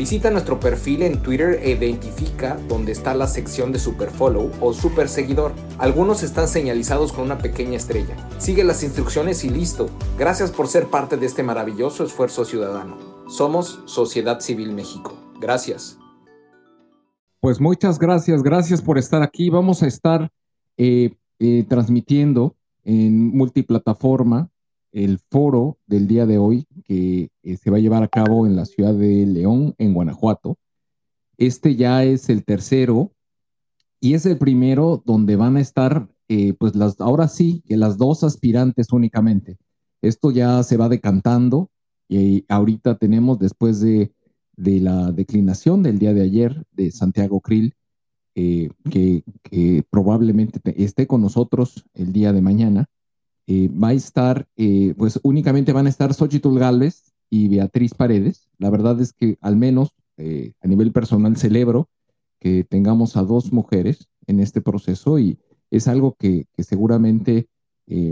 Visita nuestro perfil en Twitter e identifica dónde está la sección de Superfollow o Super Seguidor. Algunos están señalizados con una pequeña estrella. Sigue las instrucciones y listo. Gracias por ser parte de este maravilloso esfuerzo ciudadano. Somos Sociedad Civil México. Gracias. Pues muchas gracias, gracias por estar aquí. Vamos a estar eh, eh, transmitiendo en multiplataforma el foro del día de hoy que eh, se va a llevar a cabo en la ciudad de León, en Guanajuato. Este ya es el tercero y es el primero donde van a estar, eh, pues las, ahora sí, que las dos aspirantes únicamente. Esto ya se va decantando y ahorita tenemos después de, la declinación del día de ayer de Santiago Krill, eh, que probablemente esté con nosotros el día de mañana eh, va a estar, eh, pues únicamente van a estar Xochitl Gálvez y Beatriz Paredes. La verdad es que al menos eh, a nivel personal celebro que tengamos a dos mujeres en este proceso y es algo que, seguramente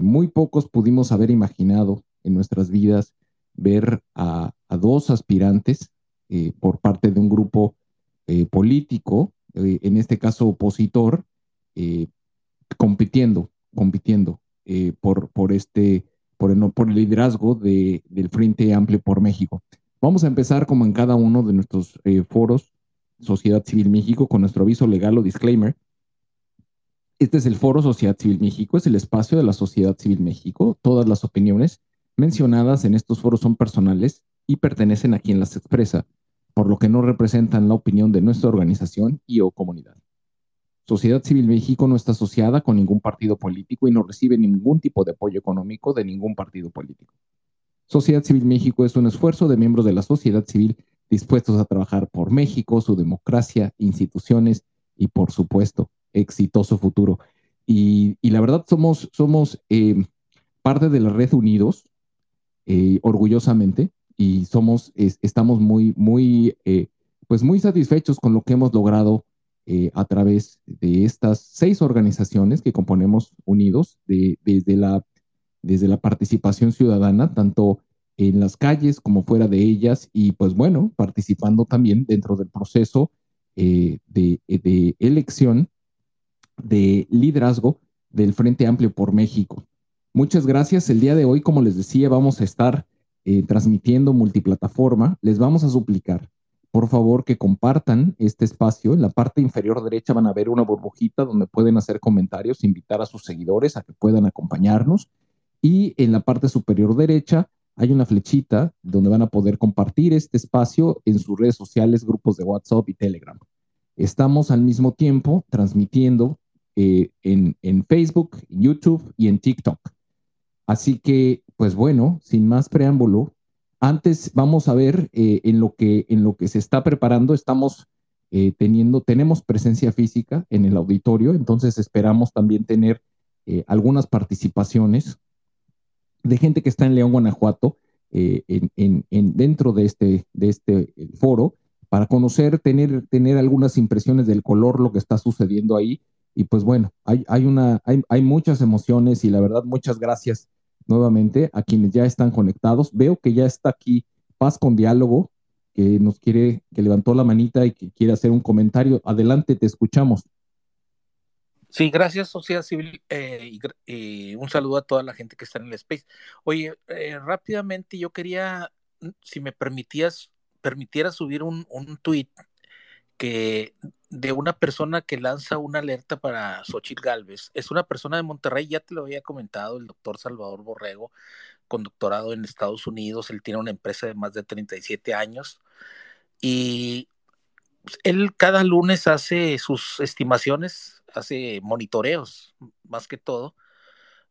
muy pocos pudimos haber imaginado en nuestras vidas, ver a, a dos aspirantes por parte de un grupo político, en este caso opositor, compitiendo, compitiendo. Eh, por, por, este, por, el, por el liderazgo de, del Frente Amplio por México. Vamos a empezar como en cada uno de nuestros eh, foros, Sociedad Civil México, con nuestro aviso legal o disclaimer. Este es el foro Sociedad Civil México, es el espacio de la Sociedad Civil México. Todas las opiniones mencionadas en estos foros son personales y pertenecen a quien las expresa, por lo que no representan la opinión de nuestra organización y o comunidad. Sociedad Civil México no está asociada con ningún partido político y no recibe ningún tipo de apoyo económico de ningún partido político. Sociedad Civil México es un esfuerzo de miembros de la sociedad civil dispuestos a trabajar por México, su democracia, instituciones y, por supuesto, exitoso futuro. y, la verdad somos, somos eh, parte de la red Unidos, eh, orgullosamente, y somos, estamos muy, muy, pues muy satisfechos con lo que hemos logrado a través de estas seis organizaciones que componemos Unidos, desde, la, desde la participación ciudadana, tanto en las calles como fuera de ellas, y pues bueno, participando también dentro del proceso de, de elección de liderazgo del Frente Amplio por México. Muchas gracias. El día de hoy, como les decía, vamos a estar eh, transmitiendo multiplataforma. Les vamos a suplicar, por favor, que compartan este espacio. En la parte inferior derecha van a ver una burbujita donde pueden hacer comentarios, invitar a sus seguidores a que puedan acompañarnos. Y en la parte superior derecha hay una flechita donde van a poder compartir este espacio en sus redes sociales, grupos de WhatsApp y Telegram. Estamos al mismo tiempo transmitiendo eh, en, en, Facebook, YouTube y en TikTok. Así que, pues bueno, sin más preámbulo, antes vamos a ver eh, en, lo que, en lo que se está preparando, estamos eh, teniendo, tenemos presencia física en el auditorio, entonces esperamos también tener algunas participaciones de gente que está en León, Guanajuato, en, en, dentro de este, de este foro, para conocer, tener, tener algunas impresiones del color, lo que está sucediendo ahí. Y pues bueno, hay, hay, una, hay, hay muchas emociones y la verdad, muchas gracias nuevamente a quienes ya están conectados. Veo que ya está aquí Paz con Diálogo, que nos quiere, que levantó la manita y que quiere hacer un comentario. Adelante, te escuchamos. Sí, gracias, Sociedad Civil, eh, y, un saludo a toda la gente que está en el space. Oye, eh, rápidamente yo quería, si me permitías, permitiera subir un, un tweet que de una persona que lanza una alerta para Xochitl Galvez. Es una persona de Monterrey, ya te lo había comentado, el doctor Salvador Borrego, con doctorado en Estados Unidos. Él tiene una empresa de más de 37 años y él cada lunes hace sus estimaciones, hace monitoreos, más que todo.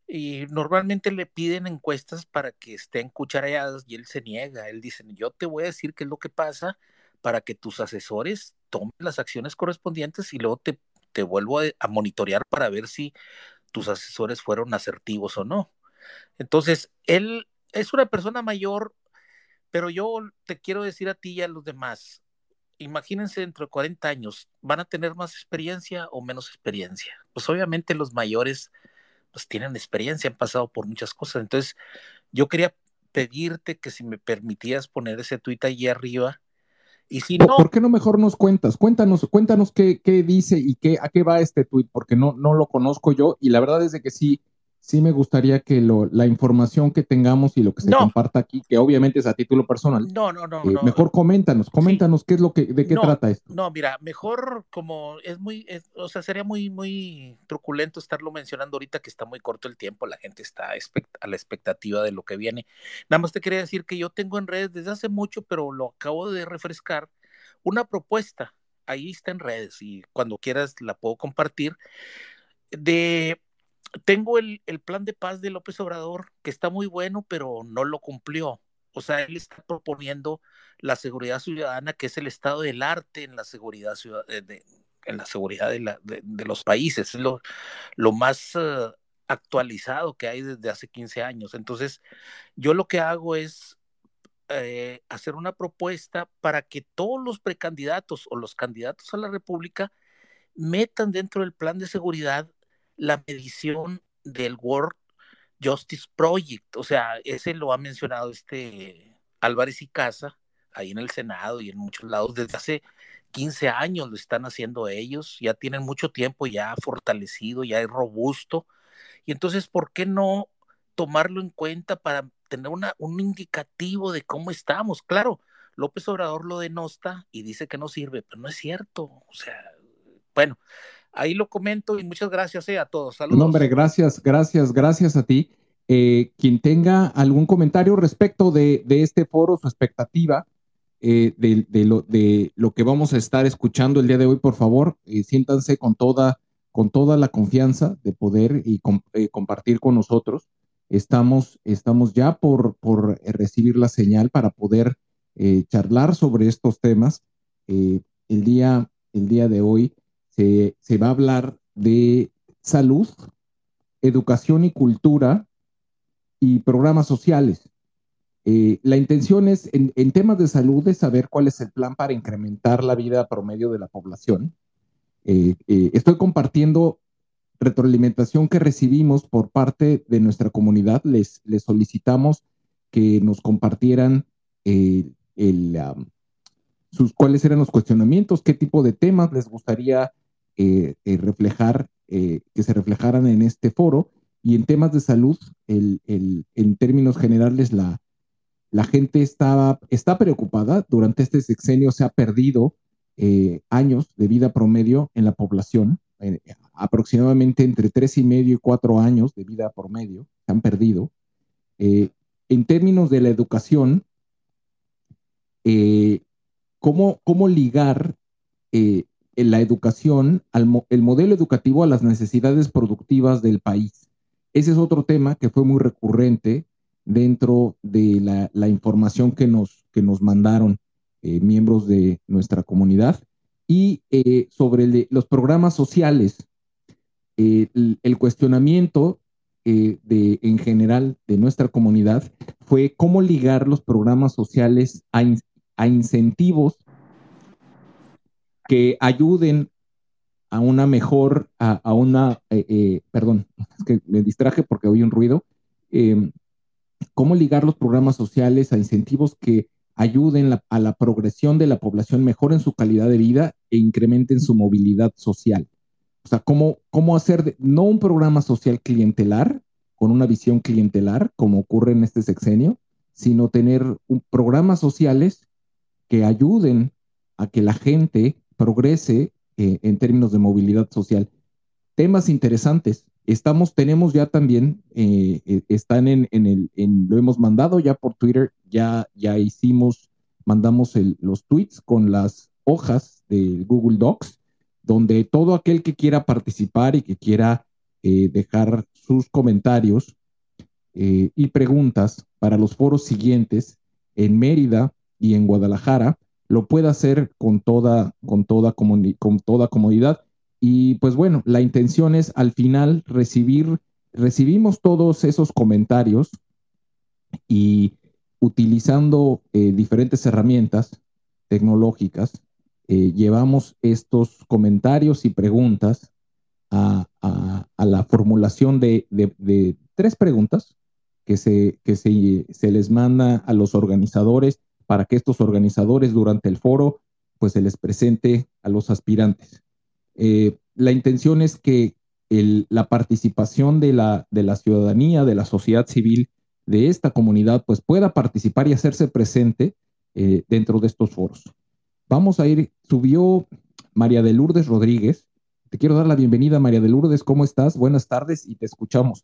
Y normalmente le piden encuestas para que estén cucharadas y él se niega. Él dice, yo te voy a decir qué es lo que pasa para que tus asesores tomen las acciones correspondientes y luego te, te vuelvo a, monitorear para ver si tus asesores fueron asertivos o no. Entonces, él es una persona mayor, pero yo te quiero decir a ti y a los demás, imagínense dentro de 40 años, ¿van a tener más experiencia o menos experiencia? Pues obviamente los mayores pues tienen experiencia, han pasado por muchas cosas. Entonces, yo quería pedirte que si me permitías poner ese tuit allí arriba, si no, ¿Por qué no mejor nos cuentas? Cuéntanos, cuéntanos qué, qué dice y qué, a qué va este tuit, porque no, no lo conozco yo y la verdad es de que sí, sí me gustaría que lo, la información que tengamos y lo que se comparta aquí, que obviamente es a título personal. No, no, no. Eh, mejor coméntanos, coméntanos qué es lo que, de qué trata esto. No, mira, mejor como es muy, o sea, sería muy, muy truculento estarlo mencionando ahorita que está muy corto el tiempo, la gente está a la expectativa de lo que viene. Nada más te quería decir que yo tengo en redes desde hace mucho, pero lo acabo de refrescar, una propuesta. Ahí está en redes y cuando quieras la puedo compartir de tengo el, plan de paz de López Obrador, que está muy bueno, pero no lo cumplió. O sea, él está proponiendo la seguridad ciudadana, que es el estado del arte en la seguridad eh, de, en la seguridad de, los países. Es lo, lo más eh, actualizado que hay desde hace 15 años. Entonces, yo lo que hago es eh, hacer una propuesta para que todos los precandidatos o los candidatos a la República metan dentro del plan de seguridad la medición del World Justice Project. O sea, ese lo ha mencionado este Álvarez y Casa ahí en el Senado y en muchos lados desde hace 15 años lo están haciendo ellos, ya tienen mucho tiempo ya fortalecido, ya es robusto. Y entonces, ¿por qué no tomarlo en cuenta para tener una, un indicativo de cómo estamos? Claro, López Obrador lo denosta y dice que no sirve, pero no es cierto. O sea, bueno, Ahí lo comento y muchas gracias eh, a todos. Saludos. No, hombre, gracias, gracias, gracias a ti. Eh, quien tenga algún comentario respecto de, este foro, su expectativa eh, de, lo, de lo que vamos a estar escuchando el día de hoy, por favor, siéntanse con toda, con toda la confianza de poder y compartir con nosotros. Estamos, estamos ya por, por recibir la señal para poder charlar sobre estos temas. el, día, el día de hoy se, va a hablar de salud, educación y cultura y programas sociales. Eh, la intención es, en, temas de salud, es saber cuál es el plan para incrementar la vida promedio de la población. Eh, eh, estoy compartiendo retroalimentación que recibimos por parte de nuestra comunidad. Les, solicitamos que nos compartieran sus, cuáles eran los cuestionamientos, qué tipo de temas les gustaría reflejar, que se reflejaran en este foro. Y en temas de salud, el, en términos generales, la, la gente estaba, está preocupada. Durante este sexenio se ha perdido eh, años de vida promedio en la población, eh, aproximadamente entre tres y medio y cuatro años de vida promedio se han perdido. Eh, en términos de la educación, ¿cómo, ¿cómo, ligar la educación, el modelo educativo a las necesidades productivas del país? Ese es otro tema que fue muy recurrente dentro de la, información que nos, que nos mandaron eh, miembros de nuestra comunidad. Y eh, sobre los programas sociales, eh, el, cuestionamiento de, en general de nuestra comunidad fue cómo ligar los programas sociales a, a incentivos que ayuden a una mejor, a, una, perdón, es que me distraje porque oí un ruido, em, cómo ligar los programas sociales a incentivos que ayuden a la progresión de la población, mejoren su calidad de vida e incrementen su movilidad social. O sea, cómo, cómo hacer no un programa social clientelar, con una visión clientelar, como ocurre en este sexenio, sino tener programas sociales que ayuden a que la gente progrese eh, en términos de movilidad social. Temas interesantes. Estamos, tenemos ya también, eh, eh, están en, el, lo hemos mandado ya por Twitter, ya, ya hicimos, mandamos los tweets con las hojas de Google Docs, donde todo aquel que quiera participar y que quiera eh, dejar sus comentarios y preguntas para los foros siguientes en Mérida y en Guadalajara, lo puede hacer con toda, con toda, con toda comodidad. Y pues bueno, la intención es al final recibir, recibimos todos esos comentarios y utilizando eh, diferentes herramientas tecnológicas, eh, llevamos estos comentarios y preguntas a, la formulación de, tres preguntas que, se, que se, se, les manda a los organizadores para que estos organizadores durante el foro pues se les presente a los aspirantes. Eh, la intención es que la participación de la, de la ciudadanía, de la sociedad civil, de esta comunidad, pues pueda participar y hacerse presente eh, dentro de estos foros. Vamos a ir, subió María de Lourdes Rodríguez. Te quiero dar la bienvenida, María de Lourdes. ¿Cómo estás? Buenas tardes y te escuchamos.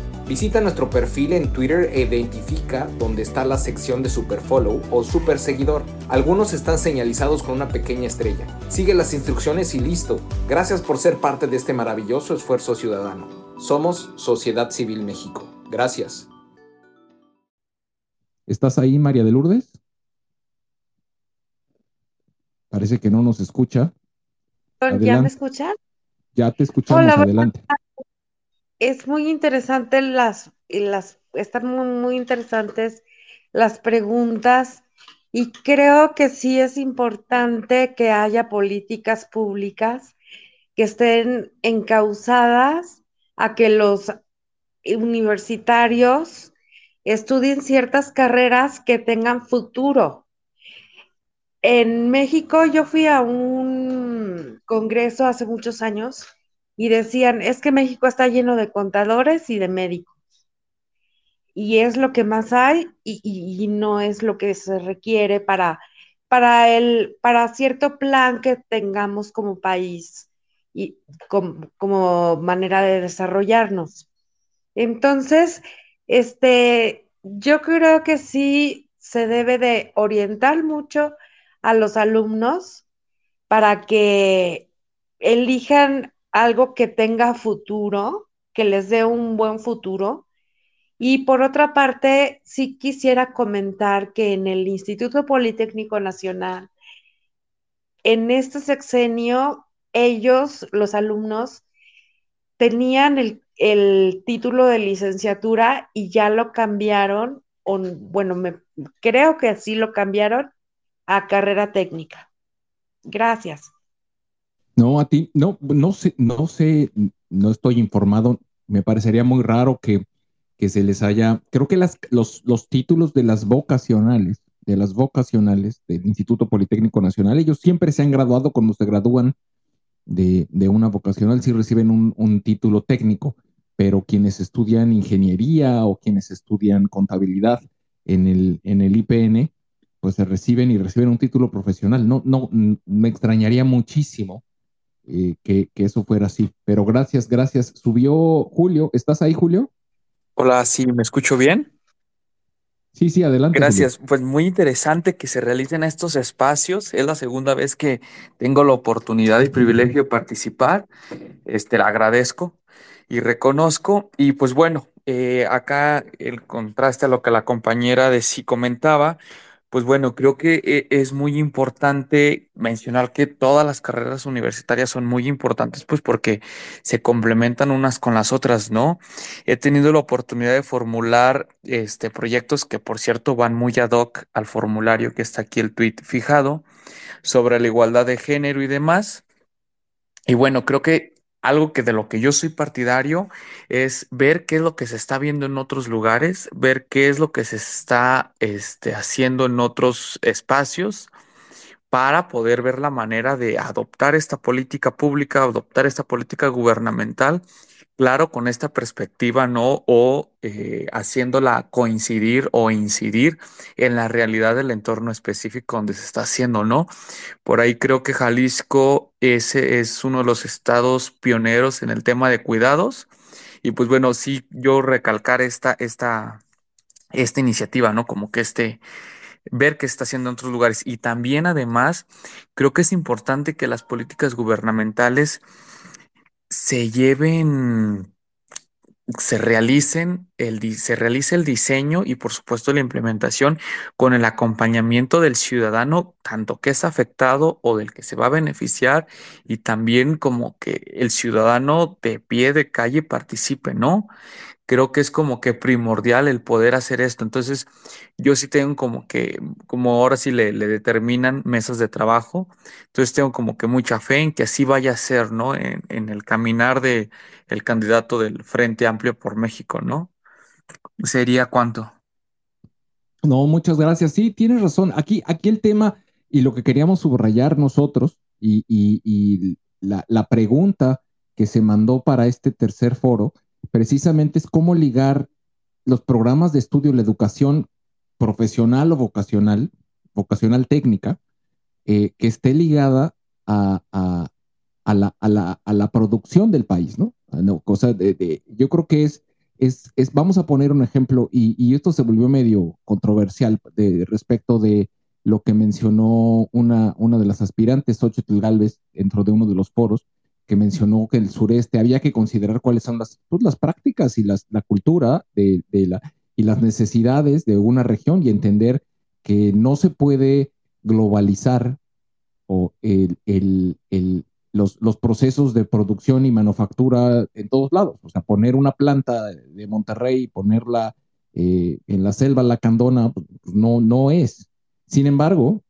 Visita nuestro perfil en Twitter e identifica dónde está la sección de Superfollow o Super Seguidor. Algunos están señalizados con una pequeña estrella. Sigue las instrucciones y listo. Gracias por ser parte de este maravilloso esfuerzo ciudadano. Somos Sociedad Civil México. Gracias. ¿Estás ahí, María de Lourdes? Parece que no nos escucha. ¿Ya me escuchan? Ya te escuchamos, adelante es muy interesante las, las están muy, muy interesantes las preguntas y creo que sí es importante que haya políticas públicas que estén encausadas a que los universitarios estudien ciertas carreras que tengan futuro. En México yo fui a un congreso hace muchos años y decían, es que México está lleno de contadores y de médicos. Y es lo que más hay y, no es lo que se requiere para, para, el, para cierto plan que tengamos como país y como, como manera de desarrollarnos. Entonces, este, yo creo que sí, se debe de orientar mucho a los alumnos para que elijan algo que tenga futuro, que les dé un buen futuro. Y por otra parte, sí quisiera comentar que en el Instituto Politécnico Nacional, en este sexenio, ellos, los alumnos, tenían el, título de licenciatura y ya lo cambiaron, o, bueno, me, creo que así lo cambiaron a carrera técnica. Gracias. No, a ti, no, no sé, no sé, no estoy informado. Me parecería muy raro que, que se les haya, creo que las, los, los títulos de las vocacionales, de las vocacionales del Instituto Politécnico Nacional, ellos siempre se han graduado cuando se gradúan de, de una vocacional, si reciben un, un, título técnico, pero quienes estudian ingeniería o quienes estudian contabilidad en el, en el IPN, pues se reciben y reciben un título profesional. No, no, me extrañaría muchísimo eh, que, eso fuera así. Pero gracias, gracias. Subió Julio. ¿Estás ahí, Julio? Hola, sí, ¿me escucho bien? Sí, sí, adelante. Gracias. Pues muy interesante que se realicen estos espacios. Es la segunda vez que tengo la oportunidad y privilegio de participar. Este, la agradezco y reconozco. Y pues bueno, eh, acá el contraste a lo que la compañera de sí comentaba, pues bueno, creo que eh, es muy importante mencionar que todas las carreras universitarias son muy importantes, pues porque se complementan unas con las otras, ¿no? He tenido la oportunidad de formular este proyectos que, por cierto, van muy ad hoc al formulario que está aquí el tweet fijado sobre la igualdad de género y demás. Y bueno, creo que algo que de lo que yo soy partidario es ver qué es lo que se está viendo en otros lugares, ver qué es lo que se está este, haciendo en otros espacios para poder ver la manera de adoptar esta política pública, adoptar esta política gubernamental claro, con esta perspectiva, ¿no? O eh, haciéndola coincidir o incidir en la realidad del entorno específico donde se está haciendo, ¿no? Por ahí creo que Jalisco ese es uno de los estados pioneros en el tema de cuidados. Y pues bueno, sí, yo recalcar esta, esta, esta iniciativa, ¿no? Como que este, ver qué está haciendo en otros lugares. Y también además, creo que es importante que las políticas gubernamentales se lleven, se realicen, el, se realice el diseño y por supuesto la implementación con el acompañamiento del ciudadano, tanto que es afectado o del que se va a beneficiar y también como que el ciudadano de pie de calle participe, ¿no? Creo que es como que primordial el poder hacer esto. Entonces, yo sí tengo como que, como ahora sí le, determinan mesas de trabajo, entonces tengo como que mucha fe en que así vaya a ser, ¿no? En, el caminar de candidato del Frente Amplio por México, ¿no? ¿Sería cuánto? No, muchas gracias. Sí, tienes razón. Aquí, aquí el tema y lo que queríamos subrayar nosotros y, la, la pregunta que se mandó para este tercer foro precisamente es cómo ligar los programas de estudio, la educación profesional o vocacional, vocacional técnica, eh, que esté ligada a, la, producción del país, ¿no? Ah, cosa de, yo creo que es, es, vamos a poner un ejemplo, y, esto se volvió medio controversial de, respecto de lo que mencionó una, una de las aspirantes, Xochitl Galvez, dentro de uno de los foros, que mencionó que el sureste había que considerar cuáles son las, pues, las prácticas y las, la cultura de, la, y las necesidades de una región y entender que no se puede globalizar o el, el, los, los, procesos de producción y manufactura en todos lados. O sea, poner una planta de Monterrey, ponerla eh, en la selva lacandona, pues, no, no es. Sin embargo,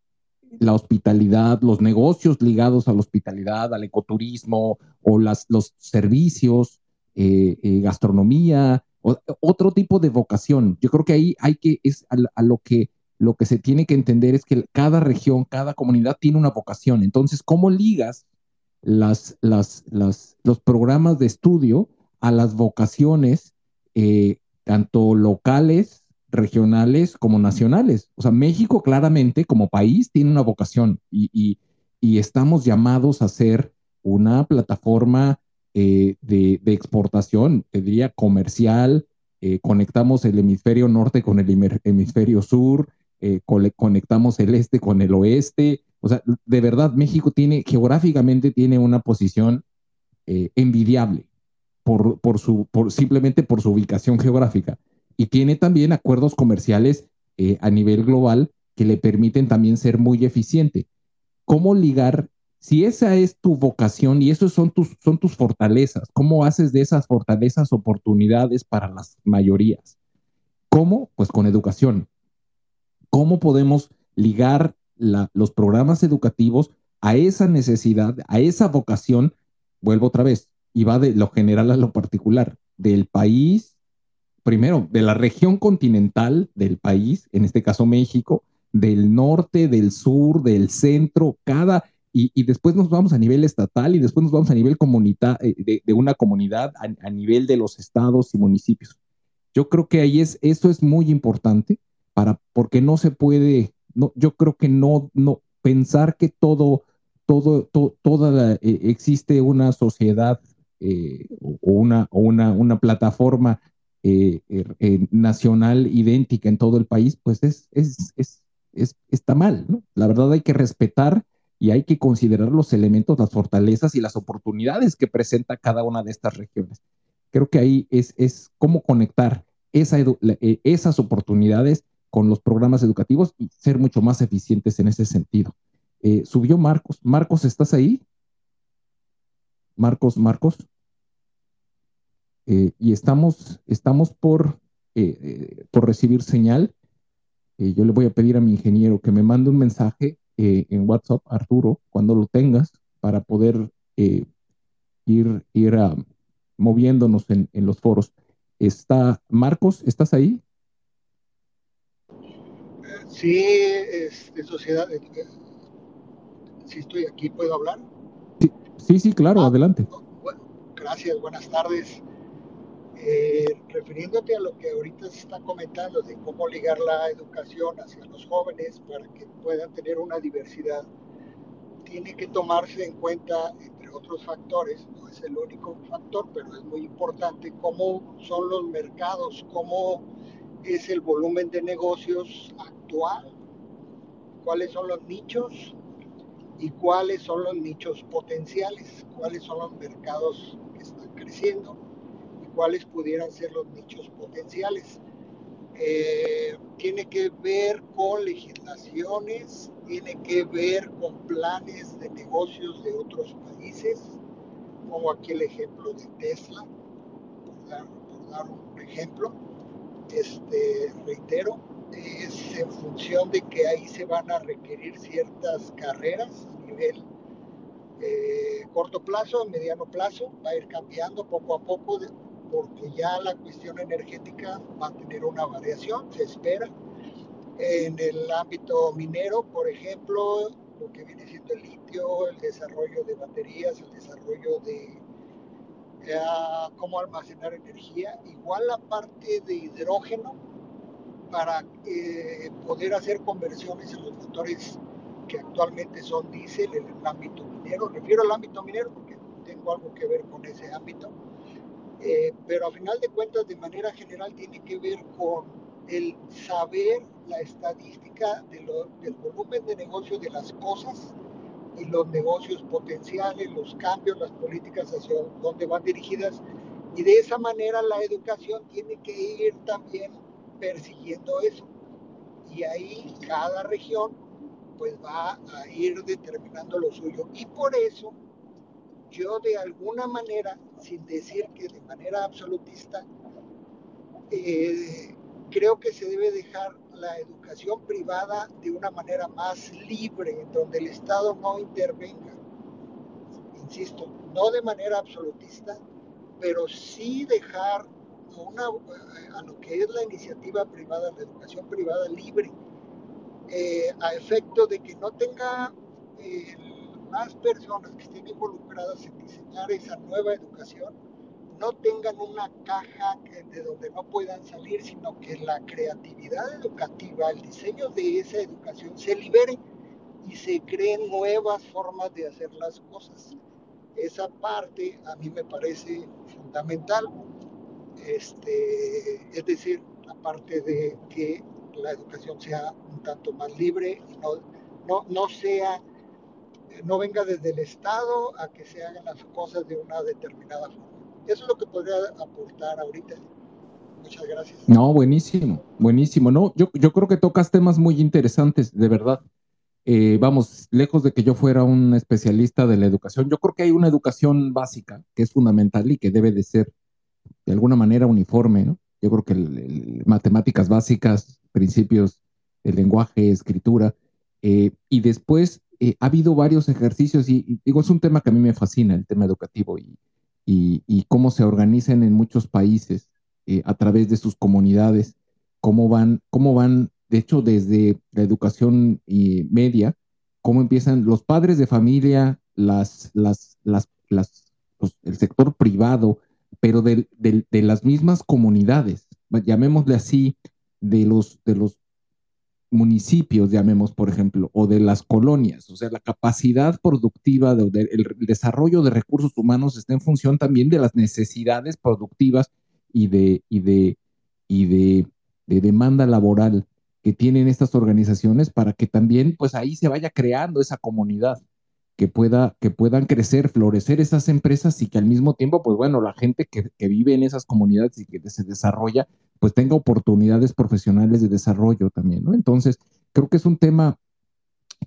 la hospitalidad, los negocios ligados a la hospitalidad, al ecoturismo o las, los servicios, eh, eh, gastronomía, otro tipo de vocación. Yo creo que ahí hay que, es a, lo que lo que se tiene que entender es que cada región, cada comunidad tiene una vocación. Entonces, ¿cómo ligas las, las, las, los programas de estudio a las vocaciones, eh, tanto locales regionales como nacionales. O sea, México claramente como país tiene una vocación y, estamos llamados a ser una plataforma eh, de, exportación, te diría comercial, eh, conectamos el hemisferio norte con el hemisferio sur, eh, conectamos el este con el oeste. O sea, de verdad, México tiene, geográficamente tiene una posición envidiable por, por su, por, simplemente por su ubicación geográfica. Y tiene también acuerdos comerciales eh, a nivel global que le permiten también ser muy eficiente. ¿Cómo ligar? Si esa es tu vocación y esos son tus, son tus fortalezas, ¿cómo haces de esas fortalezas oportunidades para las mayorías? ¿Cómo? Pues con educación. ¿Cómo podemos ligar los programas educativos a esa necesidad, a esa vocación? Vuelvo otra vez, y va de lo general a lo particular, del país, primero, de la región continental del país, en este caso México, del norte, del sur, del centro, cada, y, después nos vamos a nivel estatal y después nos vamos a nivel comunidad, eh, de, una comunidad, a, nivel de los estados y municipios. Yo creo que ahí es, eso es muy importante para, porque no se puede, no, yo creo que no, no, pensar que todo, todo, toda eh, existe una sociedad eh, o, una, o una, una plataforma nacional idéntica en todo el país, pues es, es, es es, está mal. La verdad hay que respetar y hay que considerar los elementos, las fortalezas y las oportunidades que presenta cada una de estas regiones. Creo que ahí es, es cómo conectar eh, esas oportunidades con los programas educativos y ser mucho más eficientes en ese sentido. Eh, subió Marcos. Marcos, ¿estás ahí? Marcos, Marcos. Eh, y estamos, estamos por, por recibir señal. Eh, yo le voy a pedir a mi ingeniero que me mande un mensaje eh, en WhatsApp, Arturo, cuando lo tengas, para poder eh, ir, ir ah, moviéndonos en, los foros. Está Marcos, ¿estás ahí? Sí, es de sociedad. Si estoy aquí, ¿puedo hablar? Sí, sí, claro, ah, adelante. gracias, buenas tardes. Eh, refiriéndote a lo que ahorita se está comentando de cómo ligar la educación hacia los jóvenes para que puedan tener una diversidad, tiene que tomarse en cuenta, entre otros factores, no es el único factor, pero es muy importante, cómo son los mercados, cómo es el volumen de negocios actual, cuáles son los nichos y cuáles son los nichos potenciales, cuáles son los mercados que están creciendo cuáles pudieran ser los nichos potenciales. Eh, tiene que ver con legislaciones, tiene que ver con planes de negocios de otros países, como aquí el ejemplo de Tesla, por dar, un ejemplo. Este, reitero, es en función de que ahí se van a requerir ciertas carreras a nivel eh, corto plazo, mediano plazo, va a ir cambiando poco a poco porque ya la cuestión energética va a tener una variación, se espera. En el ámbito minero, por ejemplo, lo que viene siendo el litio, el desarrollo de baterías, el desarrollo de eh, cómo almacenar energía, igual la parte de hidrógeno para eh, poder hacer conversiones en los motores que actualmente son diésel en el ámbito minero. Refiero al ámbito minero porque tengo algo que ver con ese ámbito eh, pero a final de cuentas, de manera general, tiene que ver con el saber la estadística del volumen de negocio de las cosas y los negocios potenciales, los cambios, las políticas hacia dónde van dirigidas. Y de esa manera la educación tiene que ir también persiguiendo eso. Y ahí cada región pues va a ir determinando lo suyo. Y por eso yo de alguna manera, sin decir que de manera absolutista, eh, creo que se debe dejar la educación privada de una manera más libre, donde el Estado no intervenga. Insisto, no de manera absolutista, pero sí dejar eh, a lo que es la iniciativa privada, la educación privada libre, eh, a efecto de que no tenga el más personas que estén involucradas en diseñar esa nueva educación no tengan una caja de donde no puedan salir, sino que la creatividad educativa, el diseño de esa educación se libere y se creen nuevas formas de hacer las cosas. Esa parte a mí me parece fundamental. Este, es decir, la parte de que la educación sea un tanto más libre y no, no, no sea, no venga desde el Estado a que se hagan las cosas de una determinada forma. Eso es lo que podría aportar ahorita. Muchas gracias. No, buenísimo, buenísimo. No, yo, yo creo que tocas temas muy interesantes, de verdad. Eh, vamos, lejos de que yo fuera un especialista de la educación, yo creo que hay una educación básica que es fundamental y que debe de ser de alguna manera uniforme, ¿no? Yo creo que matemáticas básicas, principios de lenguaje, escritura, eh, y después eh, ha habido varios ejercicios, y, digo, es un tema que a mí me fascina, el tema educativo, y, y, cómo se organizan en muchos países eh, a través de sus comunidades, cómo van, cómo van, de hecho, desde la educación media, cómo empiezan los padres de familia, las, las, las, el sector privado, pero de, de, las mismas comunidades, llamémosle así, de los, de los municipios, llamemos por ejemplo, o de las colonias, o sea, la capacidad productiva, de, el, desarrollo de recursos humanos está en función también de las necesidades productivas y de, y de, y de, de demanda laboral que tienen estas organizaciones para que también pues ahí se vaya creando esa comunidad que, pueda, que puedan crecer, florecer esas empresas y que al mismo tiempo, pues bueno, la gente que, vive en esas comunidades y que se desarrolla, pues tenga oportunidades profesionales de desarrollo también, ¿no? Entonces, creo que es un tema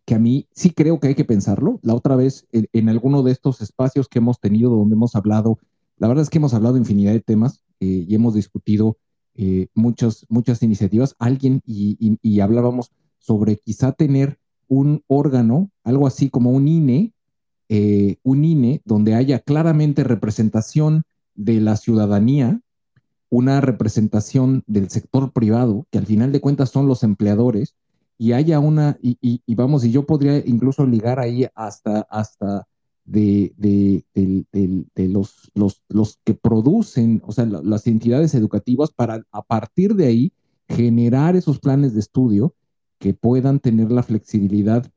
que a mí sí creo que hay que pensarlo. La otra vez, en, alguno de estos espacios que hemos tenido donde hemos hablado, la verdad es que hemos hablado infinidad de temas eh, y hemos discutido eh, muchas, muchas iniciativas. Alguien y hablábamos sobre quizá tener un órgano, algo así como un INE, eh, un INE donde haya claramente representación de la ciudadanía, una representación del sector privado, que al final de cuentas son los empleadores, y haya una, y, vamos, y yo podría incluso ligar ahí hasta, hasta de, de, los, los, los, que producen, o sea, las entidades educativas para a partir de ahí generar esos planes de estudio que puedan tener la flexibilidad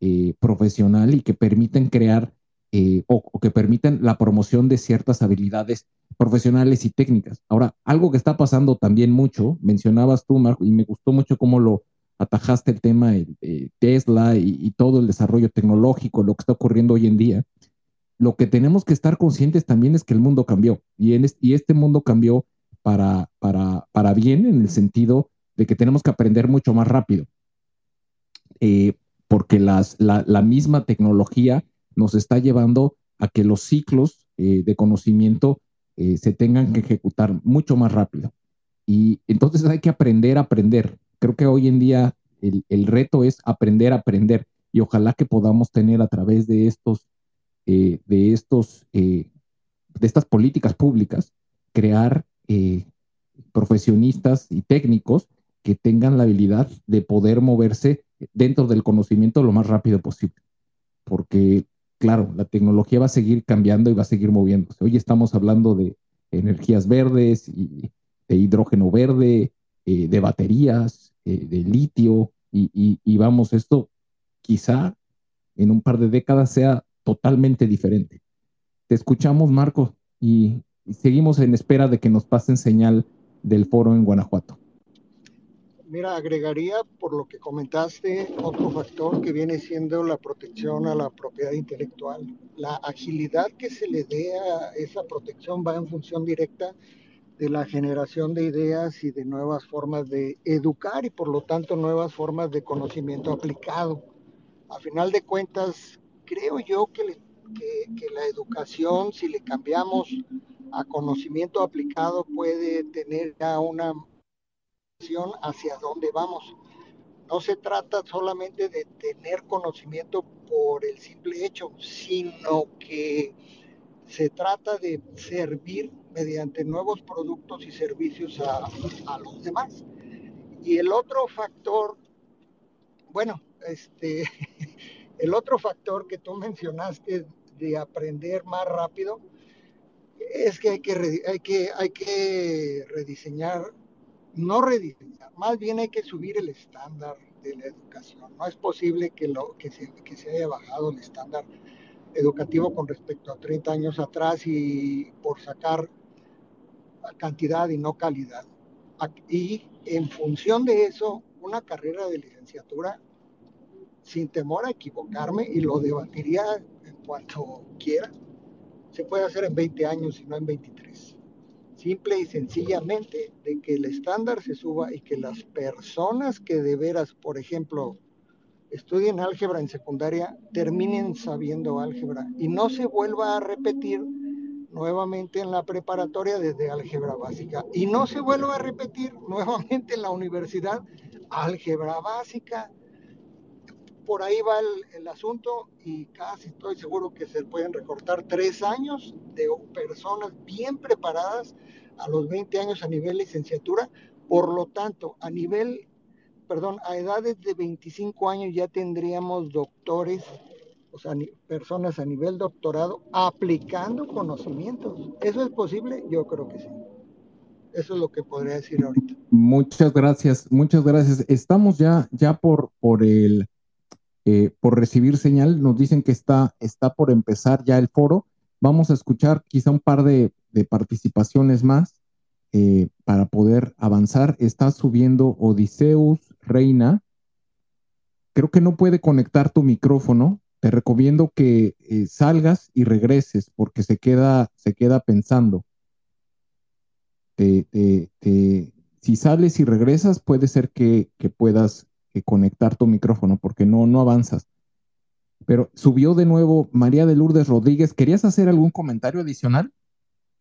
eh, profesional y que permitan crear eh, o, que permitan la promoción de ciertas habilidades profesionales y técnicas. Ahora, algo que está pasando también mucho, mencionabas tú, Marco, y me gustó mucho cómo lo atajaste el tema de Tesla y, todo el desarrollo tecnológico, lo que está ocurriendo hoy en día. Lo que tenemos que estar conscientes también es que el mundo cambió y, este mundo cambió para, para, para bien en el sentido de que tenemos que aprender mucho más rápido. Eh, porque las, la, misma tecnología nos está llevando a que los ciclos eh, de conocimiento eh, se tengan que ejecutar mucho más rápido. Y entonces hay que aprender a aprender. Creo que hoy en día el, el reto es aprender a aprender y ojalá que podamos tener a través de estos, de estos, de estas políticas públicas, crear profesionistas y técnicos que tengan la habilidad de poder moverse dentro del conocimiento lo más rápido posible. Porque, claro, la tecnología va a seguir cambiando y va a seguir moviéndose. Hoy estamos hablando de energías verdes y de hidrógeno verde, eh, de baterías, eh, de litio, y, vamos, esto quizá en un par de décadas sea totalmente diferente. Te escuchamos, Marco, y seguimos en espera de que nos pasen señal del foro en Guanajuato. Mira, agregaría por lo que comentaste otro factor que viene siendo la protección a la propiedad intelectual. La agilidad que se le dé a esa protección va en función directa de la generación de ideas y de nuevas formas de educar y por lo tanto nuevas formas de conocimiento aplicado. A final de cuentas, creo yo que, que la educación, si le cambiamos a conocimiento aplicado, puede tener ya una hacia dónde vamos. No se trata solamente de tener conocimiento por el simple hecho, sino que se trata de servir mediante nuevos productos y servicios a, los demás. Y el otro factor, bueno, este, el otro factor que tú mencionaste de aprender más rápido es que hay que, hay que, hay que rediseñar no rediseñar, más bien hay que subir el estándar de la educación. No es posible que, lo, que, se, que se haya bajado el estándar educativo con respecto a 30 años atrás y por sacar cantidad y no calidad. Y en función de eso, una carrera de licenciatura, sin temor a equivocarme, y lo debatiría en cuanto quiera, se puede hacer en 20 años y no en 23. Simple y sencillamente de que el estándar se suba y que las personas que de veras, por ejemplo, estudien álgebra en secundaria, terminen sabiendo álgebra y no se vuelva a repetir nuevamente en la preparatoria desde álgebra básica y no se vuelva a repetir nuevamente en la universidad álgebra básica. Por ahí va el, asunto y casi estoy seguro que se pueden recortar tres años de personas bien preparadas a los 20 años a nivel licenciatura. Por lo tanto, a nivel, perdón, a edades de 25 años ya tendríamos doctores o sea, personas a nivel doctorado aplicando conocimientos. ¿Eso es posible? Yo creo que sí. Eso es lo que podría decir ahorita. Muchas gracias, muchas gracias. Estamos ya, ya por, por el eh, por recibir señal. Nos dicen que está, está por empezar ya el foro. Vamos a escuchar quizá un par de, participaciones más eh, para poder avanzar. Está subiendo Odiseus Reina. Creo que no puede conectar tu micrófono te recomiendo que eh, salgas y regreses porque se queda, se queda pensando. si sales y regresas, puede ser que, puedas conectar tu micrófono porque no, no avanzas. Pero subió de nuevo María de Lourdes Rodríguez. ¿Querías hacer algún comentario adicional?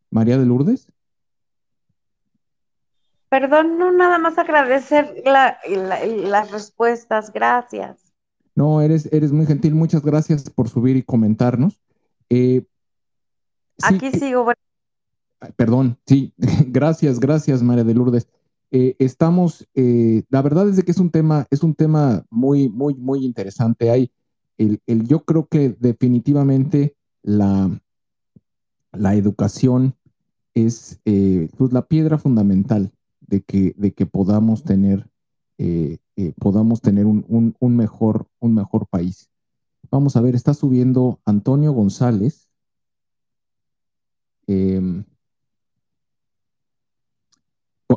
María de Lourdes. Perdón, no nada más agradecer las respuestas, gracias. No, eres, eres muy gentil. Muchas gracias por subir y comentarnos. Eh, Aquí sigo. Perdón, sí, gracias, gracias, María de Lourdes. Eh, estamos, eh, la verdad es que es un tema, es un tema muy, muy, muy interesante. Hay el, el yo creo que definitivamente la, la educación es pues la piedra fundamental de que, de que podamos tener eh, eh, podamos tener un, mejor, un mejor país. Vamos a ver, está subiendo Antonio González. Em,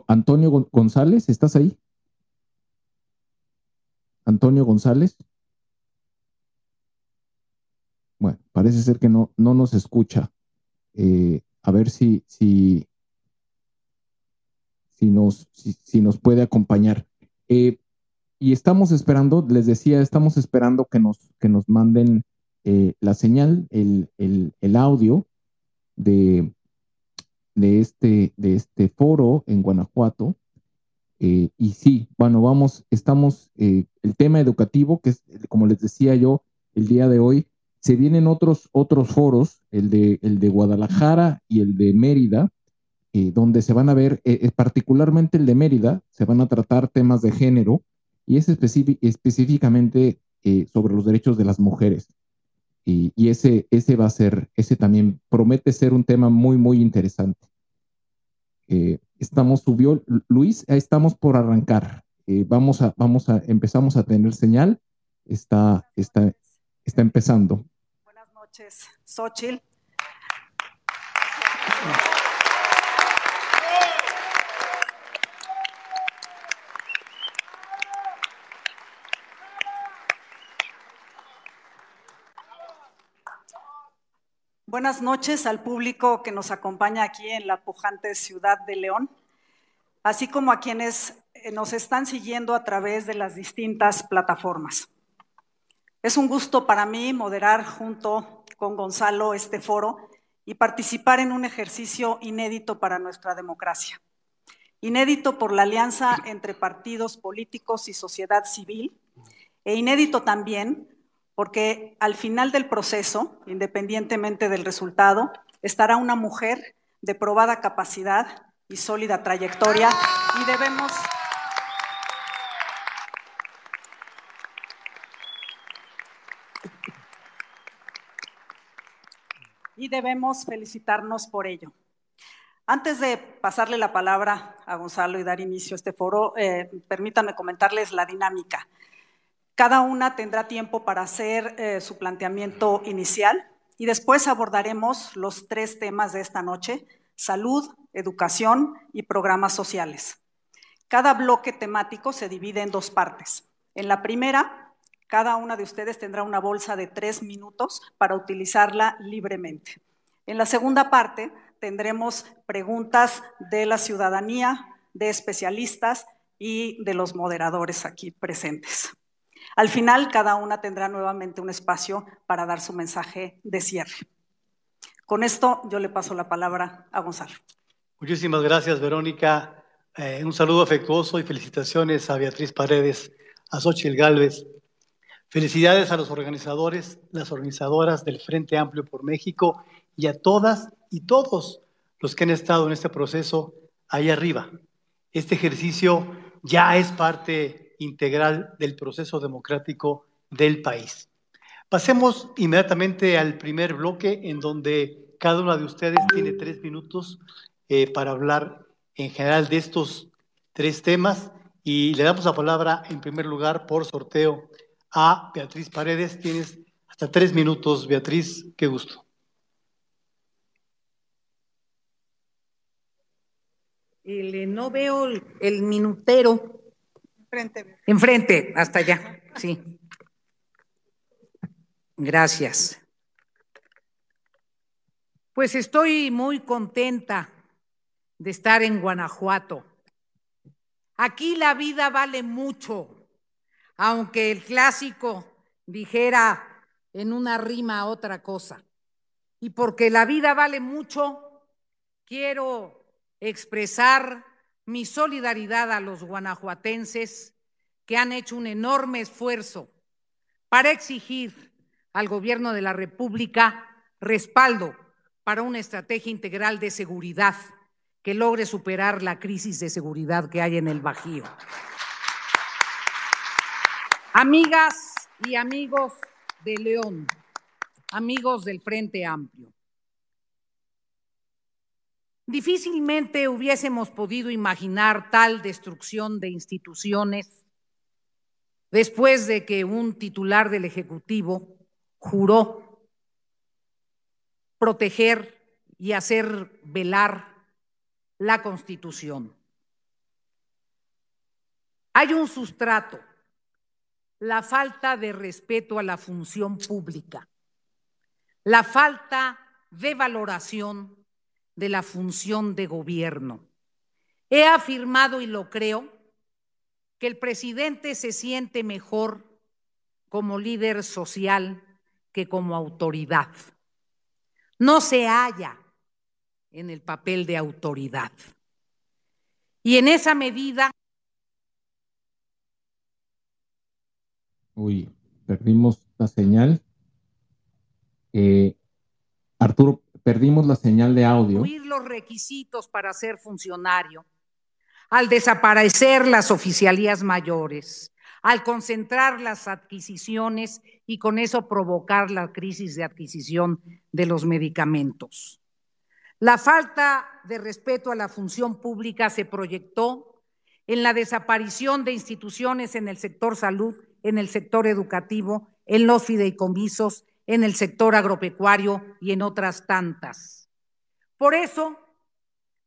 Antonio González, ¿estás ahí? Antonio González. Bueno, parece ser que no, no nos escucha. Eh, a ver si, si, si, nos, si nos puede acompañar. Eh, y estamos esperando, les decía, estamos esperando que nos, que nos manden eh, la señal, el, audio de, de, este, de este foro en Guanajuato. Eh, y sí, bueno, vamos, estamos, el tema educativo, que es, como les decía yo, el día de hoy, se vienen otros, otros foros, el de, el de Guadalajara y el de Mérida, eh, donde se van a ver, eh, eh, particularmente el de Mérida, se van a tratar temas de género y es específicamente sobre los derechos de las mujeres. Y, ese, ese va a ser, ese también promete ser un tema muy, muy interesante. estamos, subió, Luis, estamos por arrancar. vamos a, vamos a, empezamos a tener señal. Está, está, está empezando. Buenas noches, Xochitl. Buenas noches al público que nos acompaña aquí en la pujante ciudad de León, así como a quienes eh, nos están siguiendo a través de las distintas plataformas. Es un gusto para mí moderar junto con Gonzalo este foro y participar en un ejercicio inédito para nuestra democracia. Inédito por la alianza entre partidos políticos y sociedad civil, e inédito también porque al final del proceso, independientemente del resultado, estará una mujer de probada capacidad y sólida trayectoria y debemos... Y debemos felicitarnos por ello. Antes de pasarle la palabra a Gonzalo y dar inicio a este foro, eh, permítanme comentarles la dinámica. Cada una tendrá tiempo para hacer eh, su planteamiento inicial y después abordaremos los tres temas de esta noche, salud, educación y programas sociales. Cada bloque temático se divide en dos partes. En la primera, cada una de ustedes tendrá una bolsa de tres minutos para utilizarla libremente. En la segunda parte tendremos preguntas de la ciudadanía, de especialistas y de los moderadores aquí presentes. Al final, cada una tendrá nuevamente un espacio para dar su mensaje de cierre. Con esto, yo le paso la palabra a Gonzalo. Muchísimas gracias, Verónica. Eh, un saludo afectuoso y felicitaciones a Beatriz Paredes, a Xochitl Galvez. Felicidades a los organizadores, las organizadoras del Frente Amplio por México y a todas y todos los que han estado en este proceso ahí arriba. Este ejercicio ya es parte integral del proceso democrático del país. Pasemos inmediatamente al primer bloque en donde cada una de ustedes tiene tres minutos eh, para hablar en general de estos tres temas y le damos la palabra en primer lugar por sorteo a Beatriz Paredes. Tienes hasta tres minutos, Beatriz, qué gusto. no veo el, minutero. Enfrente. Hasta allá, sí. Gracias. Pues estoy muy contenta de estar en Guanajuato. Aquí la vida vale mucho, aunque el clásico dijera en una rima otra cosa. Y porque la vida vale mucho, quiero expresar mi solidaridad a los guanajuatenses que han hecho un enorme esfuerzo para exigir al gobierno de la República respaldo para una estrategia integral de seguridad que logre superar la crisis de seguridad que hay en el Bajío. Amigas y amigos de León, amigos del Frente Amplio, difícilmente hubiésemos podido imaginar tal destrucción de instituciones después de que un titular del Ejecutivo juró proteger y hacer velar la Constitución. Hay un sustrato, la falta de respeto a la función pública, la falta de valoración de la función de gobierno. He afirmado y lo creo que el presidente se siente mejor como líder social que como autoridad. No se halla en el papel de autoridad. Y en esa medida... Uy, perdimos la señal. Eh, Arturo, perdimos la señal de audio. los requisitos para ser funcionario, al desaparecer las oficialías mayores, al concentrar las adquisiciones y con eso provocar la crisis de adquisición de los medicamentos. La falta de respeto a la función pública se proyectó en la desaparición de instituciones en el sector salud, en el sector educativo, en los fideicomisos, en el sector agropecuario y en otras tantas. Por eso,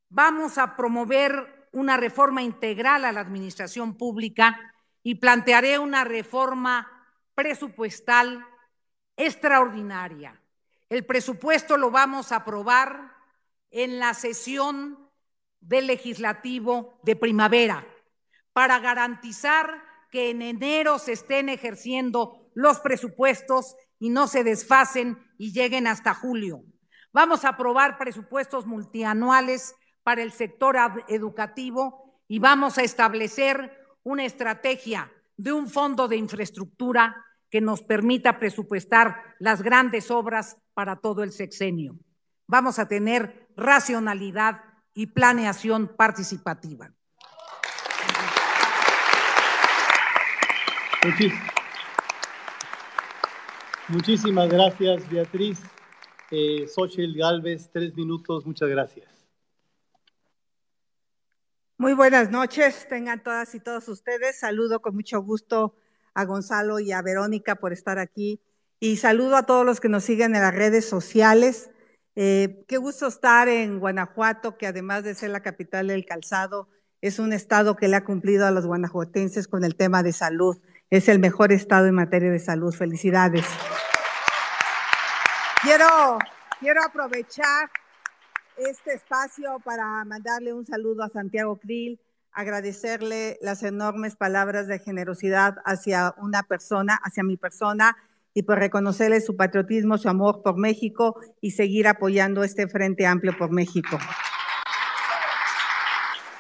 vamos a promover una reforma integral a la administración pública y plantearé una reforma presupuestal extraordinaria. El presupuesto lo vamos a aprobar en la sesión del legislativo de primavera para garantizar que en enero se estén ejerciendo los presupuestos y no se desfasen y lleguen hasta julio. Vamos a aprobar presupuestos multianuales para el sector educativo y vamos a establecer una estrategia de un fondo de infraestructura que nos permita presupuestar las grandes obras para todo el sexenio. Vamos a tener racionalidad y planeación participativa. Muchísimas gracias, Beatriz. Eh, Galvez, tres minutos, muchas gracias. Muy buenas noches, tengan todas y todos ustedes. Saludo con mucho gusto a Gonzalo y a Verónica por estar aquí. Y saludo a todos los que nos siguen en las redes sociales. Eh, qué gusto estar en Guanajuato, que además de ser la capital del calzado, es un estado que le ha cumplido a los guanajuatenses con el tema de salud. Es el mejor estado en materia de salud. Felicidades. Quiero, quiero aprovechar este espacio para mandarle un saludo a Santiago Krill, agradecerle las enormes palabras de generosidad hacia una persona, hacia mi persona, y por reconocerle su patriotismo, su amor por México y seguir apoyando este Frente Amplio por México.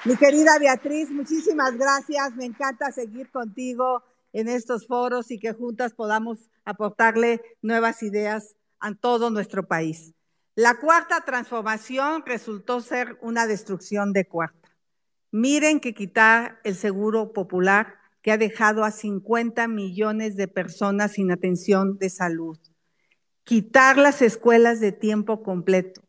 Mi querida Beatriz, muchísimas gracias. Me encanta seguir contigo en estos foros y que juntas podamos aportarle nuevas ideas a todo nuestro país. La cuarta transformación resultó ser una destrucción de cuarta. Miren que quitar el seguro popular que ha dejado a 50 millones de personas sin atención de salud. Quitar las escuelas de tiempo completo.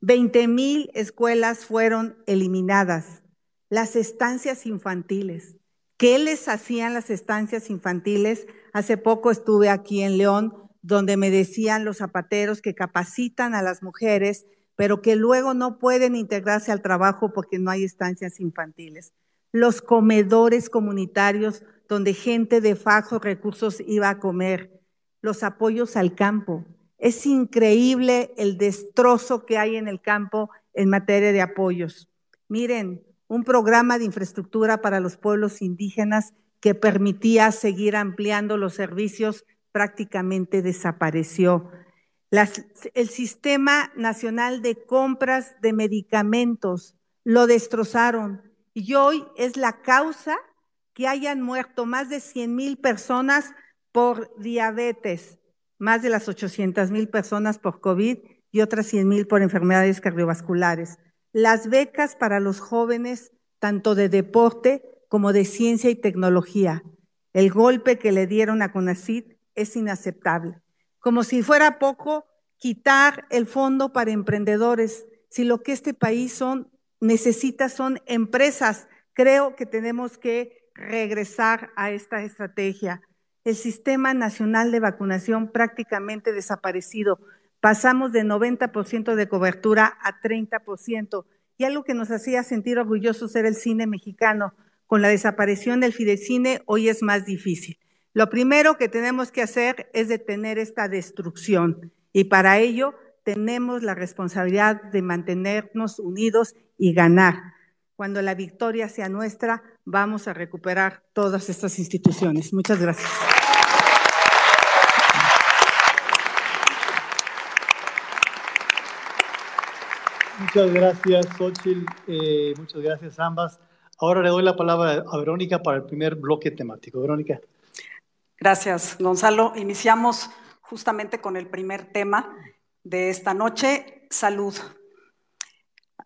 20 mil escuelas fueron eliminadas. Las estancias infantiles. ¿Qué les hacían las estancias infantiles? Hace poco estuve aquí en León, donde me decían los zapateros que capacitan a las mujeres, pero que luego no pueden integrarse al trabajo porque no hay estancias infantiles los comedores comunitarios donde gente de bajos recursos iba a comer, los apoyos al campo. Es increíble el destrozo que hay en el campo en materia de apoyos. Miren, un programa de infraestructura para los pueblos indígenas que permitía seguir ampliando los servicios prácticamente desapareció. el Sistema Nacional de Compras de Medicamentos lo destrozaron y hoy es la causa que hayan muerto más de 100 mil personas por diabetes, más de las 800 mil personas por COVID y otras 100 mil por enfermedades cardiovasculares. Las becas para los jóvenes, tanto de deporte como de ciencia y tecnología. El golpe que le dieron a CONACID es inaceptable. Como si fuera poco, quitar el fondo para emprendedores, si lo que este país necesita son empresas. Creo que tenemos que regresar a esta estrategia. El Sistema Nacional de Vacunación prácticamente desaparecido. Pasamos de 90% de cobertura a 30%. Y algo que nos hacía sentir orgullosos era el cine mexicano. Con la desaparición del Fidecine hoy es más difícil. Lo primero que tenemos que hacer es detener esta destrucción y para ello tenemos la responsabilidad de mantenernos unidos y ganar. Cuando la victoria sea nuestra, vamos a recuperar todas estas instituciones. Muchas gracias. Muchas gracias, Xochitl. Eh, muchas gracias ambas. Ahora le doy la palabra a Verónica para el primer bloque temático. Verónica. Gracias, Gonzalo. Iniciamos justamente con el primer tema de esta noche, salud.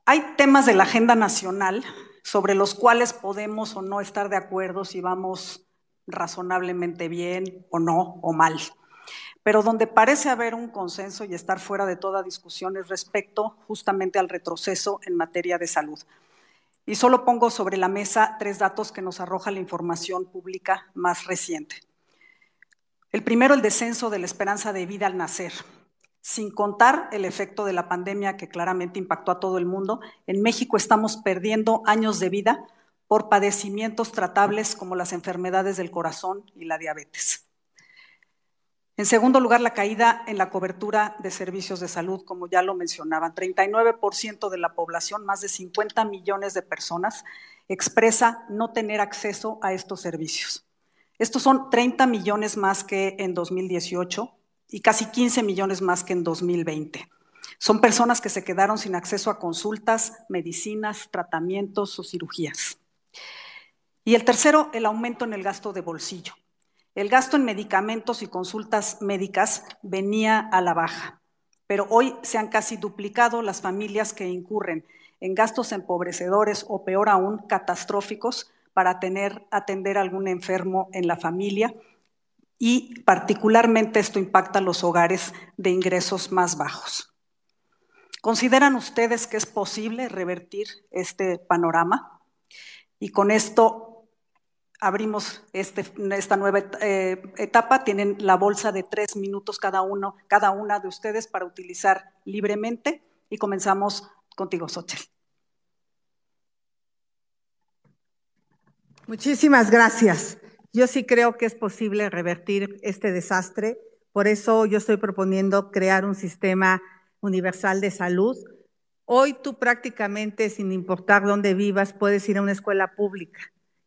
Hay temas de la agenda nacional sobre los cuales podemos o no estar de acuerdo si vamos razonablemente bien o no o mal, pero donde parece haber un consenso y estar fuera de toda discusión es respecto justamente al retroceso en materia de salud. Y solo pongo sobre la mesa tres datos que nos arroja la información pública más reciente. El primero, el descenso de la esperanza de vida al nacer sin contar el efecto de la pandemia que claramente impactó a todo el mundo, en México estamos perdiendo años de vida por padecimientos tratables como las enfermedades del corazón y la diabetes. En segundo lugar, la caída en la cobertura de servicios de salud, como ya lo mencionaban. 39% de la población, más de 50 millones de personas, expresa no tener acceso a estos servicios. Estos son 30 millones más que en 2018 y casi 15 millones más que en 2020. Son personas que se quedaron sin acceso a consultas, medicinas, tratamientos o cirugías. Y el tercero, el aumento en el gasto de bolsillo. El gasto en medicamentos y consultas médicas venía a la baja, pero hoy se han casi duplicado las familias que incurren en gastos empobrecedores o peor aún, catastróficos para atender a algún enfermo en la familia y particularmente esto impacta a los hogares de ingresos más bajos. ¿Consideran ustedes que es posible revertir este panorama? Y con esto abrimos este, esta nueva eh, etapa. Tienen la bolsa de tres minutos cada uno, cada una de ustedes para utilizar libremente. Y comenzamos contigo, Xochitl. Muchísimas gracias. Yo sí creo que es posible revertir este desastre. Por eso yo estoy proponiendo crear un sistema universal de salud. Hoy tú prácticamente, sin importar dónde vivas, puedes ir a una escuela pública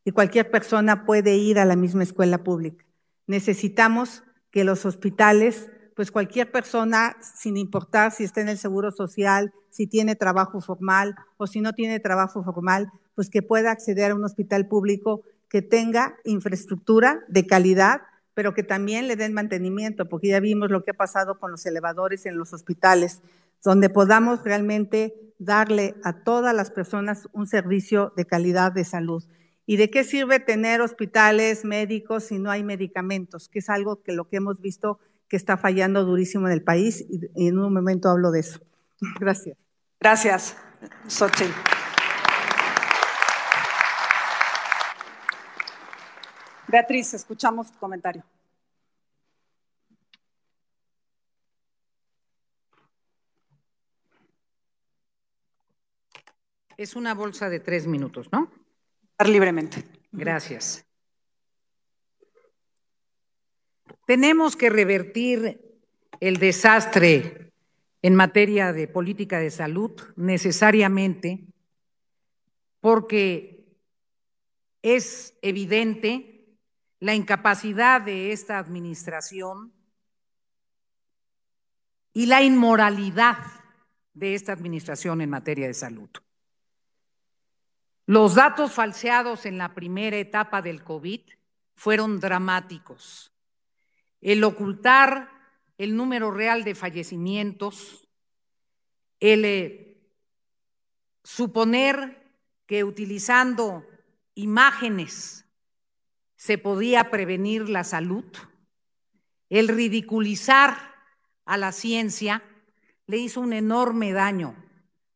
y cualquier persona puede ir a la misma escuela pública. Necesitamos que los hospitales, pues cualquier persona, sin importar si está en el seguro social, si tiene trabajo formal o si no tiene trabajo formal, pues que pueda acceder a un hospital público que tenga infraestructura de calidad, pero que también le den mantenimiento, porque ya vimos lo que ha pasado con los elevadores en los hospitales, donde podamos realmente darle a todas las personas un servicio de calidad de salud. ¿Y de qué sirve tener hospitales médicos si no hay medicamentos? Que es algo que lo que hemos visto que está fallando durísimo en el país y en un momento hablo de eso. Gracias. Gracias, Xochitl. Beatriz, escuchamos tu comentario. Es una bolsa de tres minutos, ¿no? Libremente. Gracias. Tenemos que revertir el desastre en materia de política de salud necesariamente porque es evidente la incapacidad de esta administración y la inmoralidad de esta administración en materia de salud. Los datos falseados en la primera etapa del COVID fueron dramáticos. El ocultar el número real de fallecimientos, el eh, suponer que utilizando imágenes se podía prevenir la salud, el ridiculizar a la ciencia le hizo un enorme daño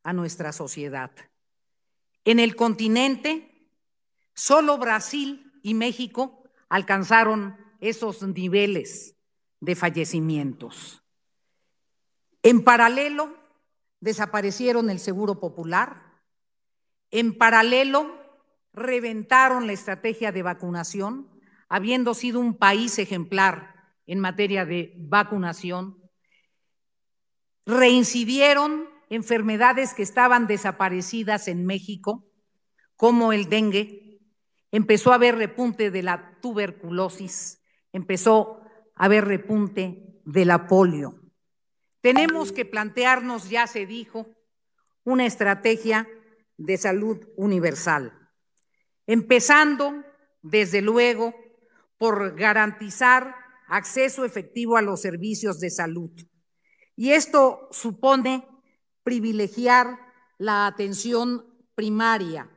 a nuestra sociedad. En el continente, solo Brasil y México alcanzaron esos niveles de fallecimientos. En paralelo, desaparecieron el Seguro Popular. En paralelo, reventaron la estrategia de vacunación, habiendo sido un país ejemplar en materia de vacunación. Reincidieron enfermedades que estaban desaparecidas en México, como el dengue, empezó a haber repunte de la tuberculosis, empezó a haber repunte de la polio. Tenemos que plantearnos, ya se dijo, una estrategia de salud universal, empezando, desde luego, por garantizar acceso efectivo a los servicios de salud. Y esto supone privilegiar la atención primaria.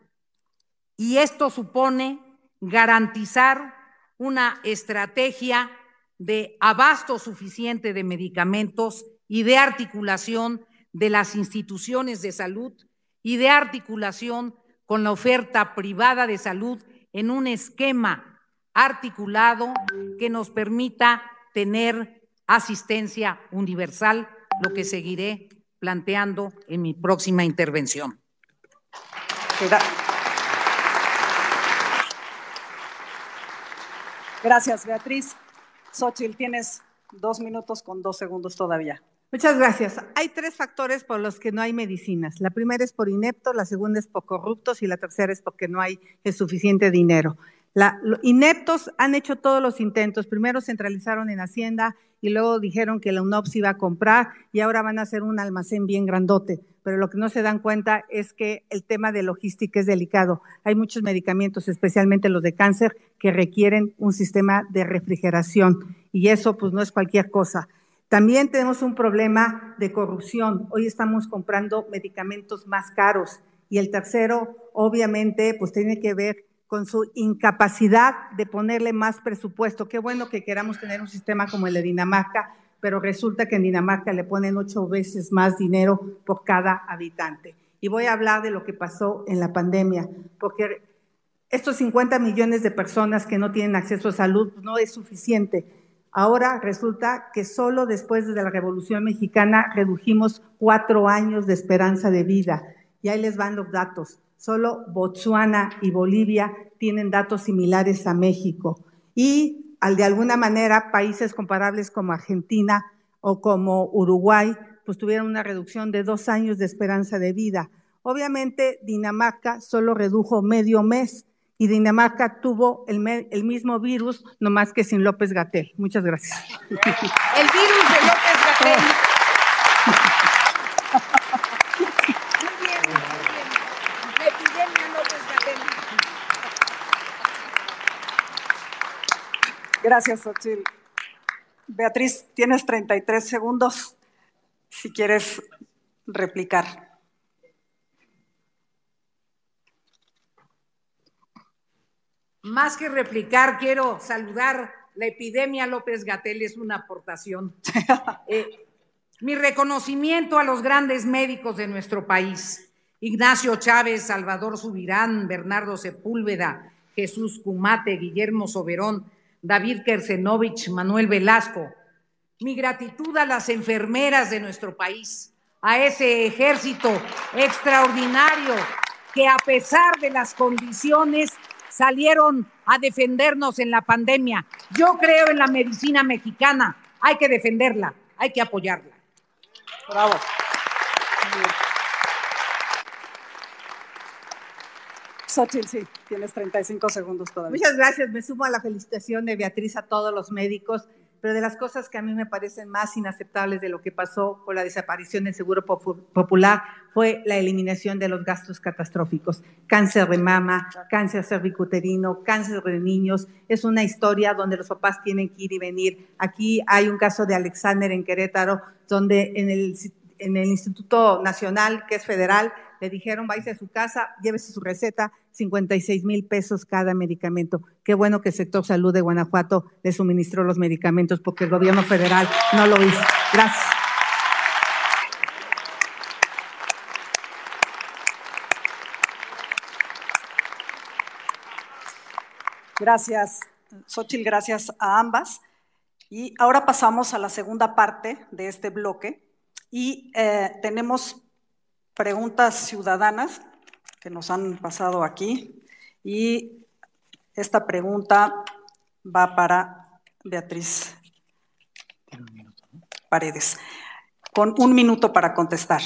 Y esto supone garantizar una estrategia de abasto suficiente de medicamentos y de articulación de las instituciones de salud y de articulación con la oferta privada de salud en un esquema articulado que nos permita tener asistencia universal, lo que seguiré planteando en mi próxima intervención. Gracias, Beatriz. Xochitl, tienes dos minutos con dos segundos todavía. Muchas gracias. Hay tres factores por los que no hay medicinas. La primera es por ineptos, la segunda es por corruptos y la tercera es porque no hay el suficiente dinero. La, ineptos han hecho todos los intentos. Primero centralizaron en Hacienda y luego dijeron que la UNOP se iba a comprar y ahora van a hacer un almacén bien grandote. Pero lo que no se dan cuenta es que el tema de logística es delicado. Hay muchos medicamentos, especialmente los de cáncer, que requieren un sistema de refrigeración y eso pues no es cualquier cosa. También tenemos un problema de corrupción. Hoy estamos comprando medicamentos más caros y el tercero, obviamente, pues tiene que ver con su incapacidad de ponerle más presupuesto. Qué bueno que queramos tener un sistema como el de Dinamarca, pero resulta que en Dinamarca le ponen ocho veces más dinero por cada habitante. Y voy a hablar de lo que pasó en la pandemia, porque estos 50 millones de personas que no tienen acceso a salud no es suficiente. Ahora resulta que solo después de la Revolución Mexicana redujimos cuatro años de esperanza de vida. Y ahí les van los datos. Solo Botsuana y Bolivia tienen datos similares a México. Y al de alguna manera países comparables como Argentina o como Uruguay, pues tuvieron una reducción de dos años de esperanza de vida. Obviamente Dinamarca solo redujo medio mes y Dinamarca tuvo el, el mismo virus, nomás que sin López Gatel. Muchas gracias. El virus de López Gatel. Muy bien, muy bien. La epidemia López Gatel. Gracias, Xochitl. Beatriz, tienes 33 segundos si quieres replicar. Más que replicar, quiero saludar. La epidemia López Gatel es una aportación. Eh, mi reconocimiento a los grandes médicos de nuestro país. Ignacio Chávez, Salvador Subirán, Bernardo Sepúlveda, Jesús Cumate, Guillermo Soberón, David Kersenovich, Manuel Velasco. Mi gratitud a las enfermeras de nuestro país, a ese ejército extraordinario que a pesar de las condiciones salieron a defendernos en la pandemia. Yo creo en la medicina mexicana, hay que defenderla, hay que apoyarla. Bravo. Xochitl, sí, tienes 35 segundos todavía. Muchas gracias. Me sumo a la felicitación de Beatriz a todos los médicos, pero de las cosas que a mí me parecen más inaceptables de lo que pasó con la desaparición del Seguro Popular fue la eliminación de los gastos catastróficos. Cáncer de mama, cáncer cervicuterino, cáncer de niños. Es una historia donde los papás tienen que ir y venir. Aquí hay un caso de Alexander en Querétaro, donde en el, en el Instituto Nacional, que es federal, le dijeron, váyase a su casa, llévese su receta, 56 mil pesos cada medicamento. Qué bueno que el sector salud de Guanajuato le suministró los medicamentos porque el gobierno federal no lo hizo. Gracias. Gracias, Xochitl, gracias a ambas. Y ahora pasamos a la segunda parte de este bloque y eh, tenemos preguntas ciudadanas que nos han pasado aquí y esta pregunta va para Beatriz Paredes, con un minuto para contestar.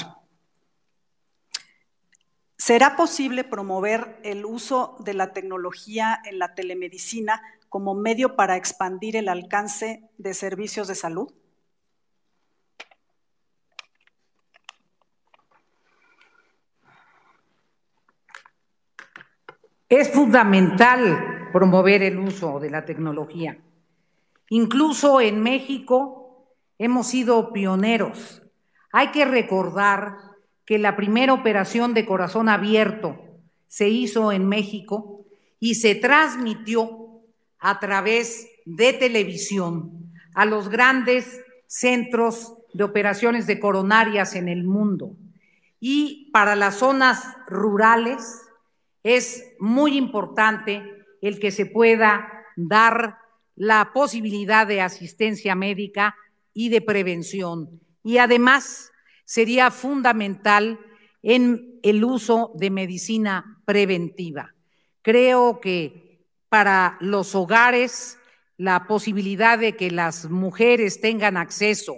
¿Será posible promover el uso de la tecnología en la telemedicina como medio para expandir el alcance de servicios de salud? Es fundamental promover el uso de la tecnología. Incluso en México hemos sido pioneros. Hay que recordar que la primera operación de corazón abierto se hizo en México y se transmitió a través de televisión a los grandes centros de operaciones de coronarias en el mundo. Y para las zonas rurales, es muy importante el que se pueda dar la posibilidad de asistencia médica y de prevención. Y además sería fundamental en el uso de medicina preventiva. Creo que para los hogares la posibilidad de que las mujeres tengan acceso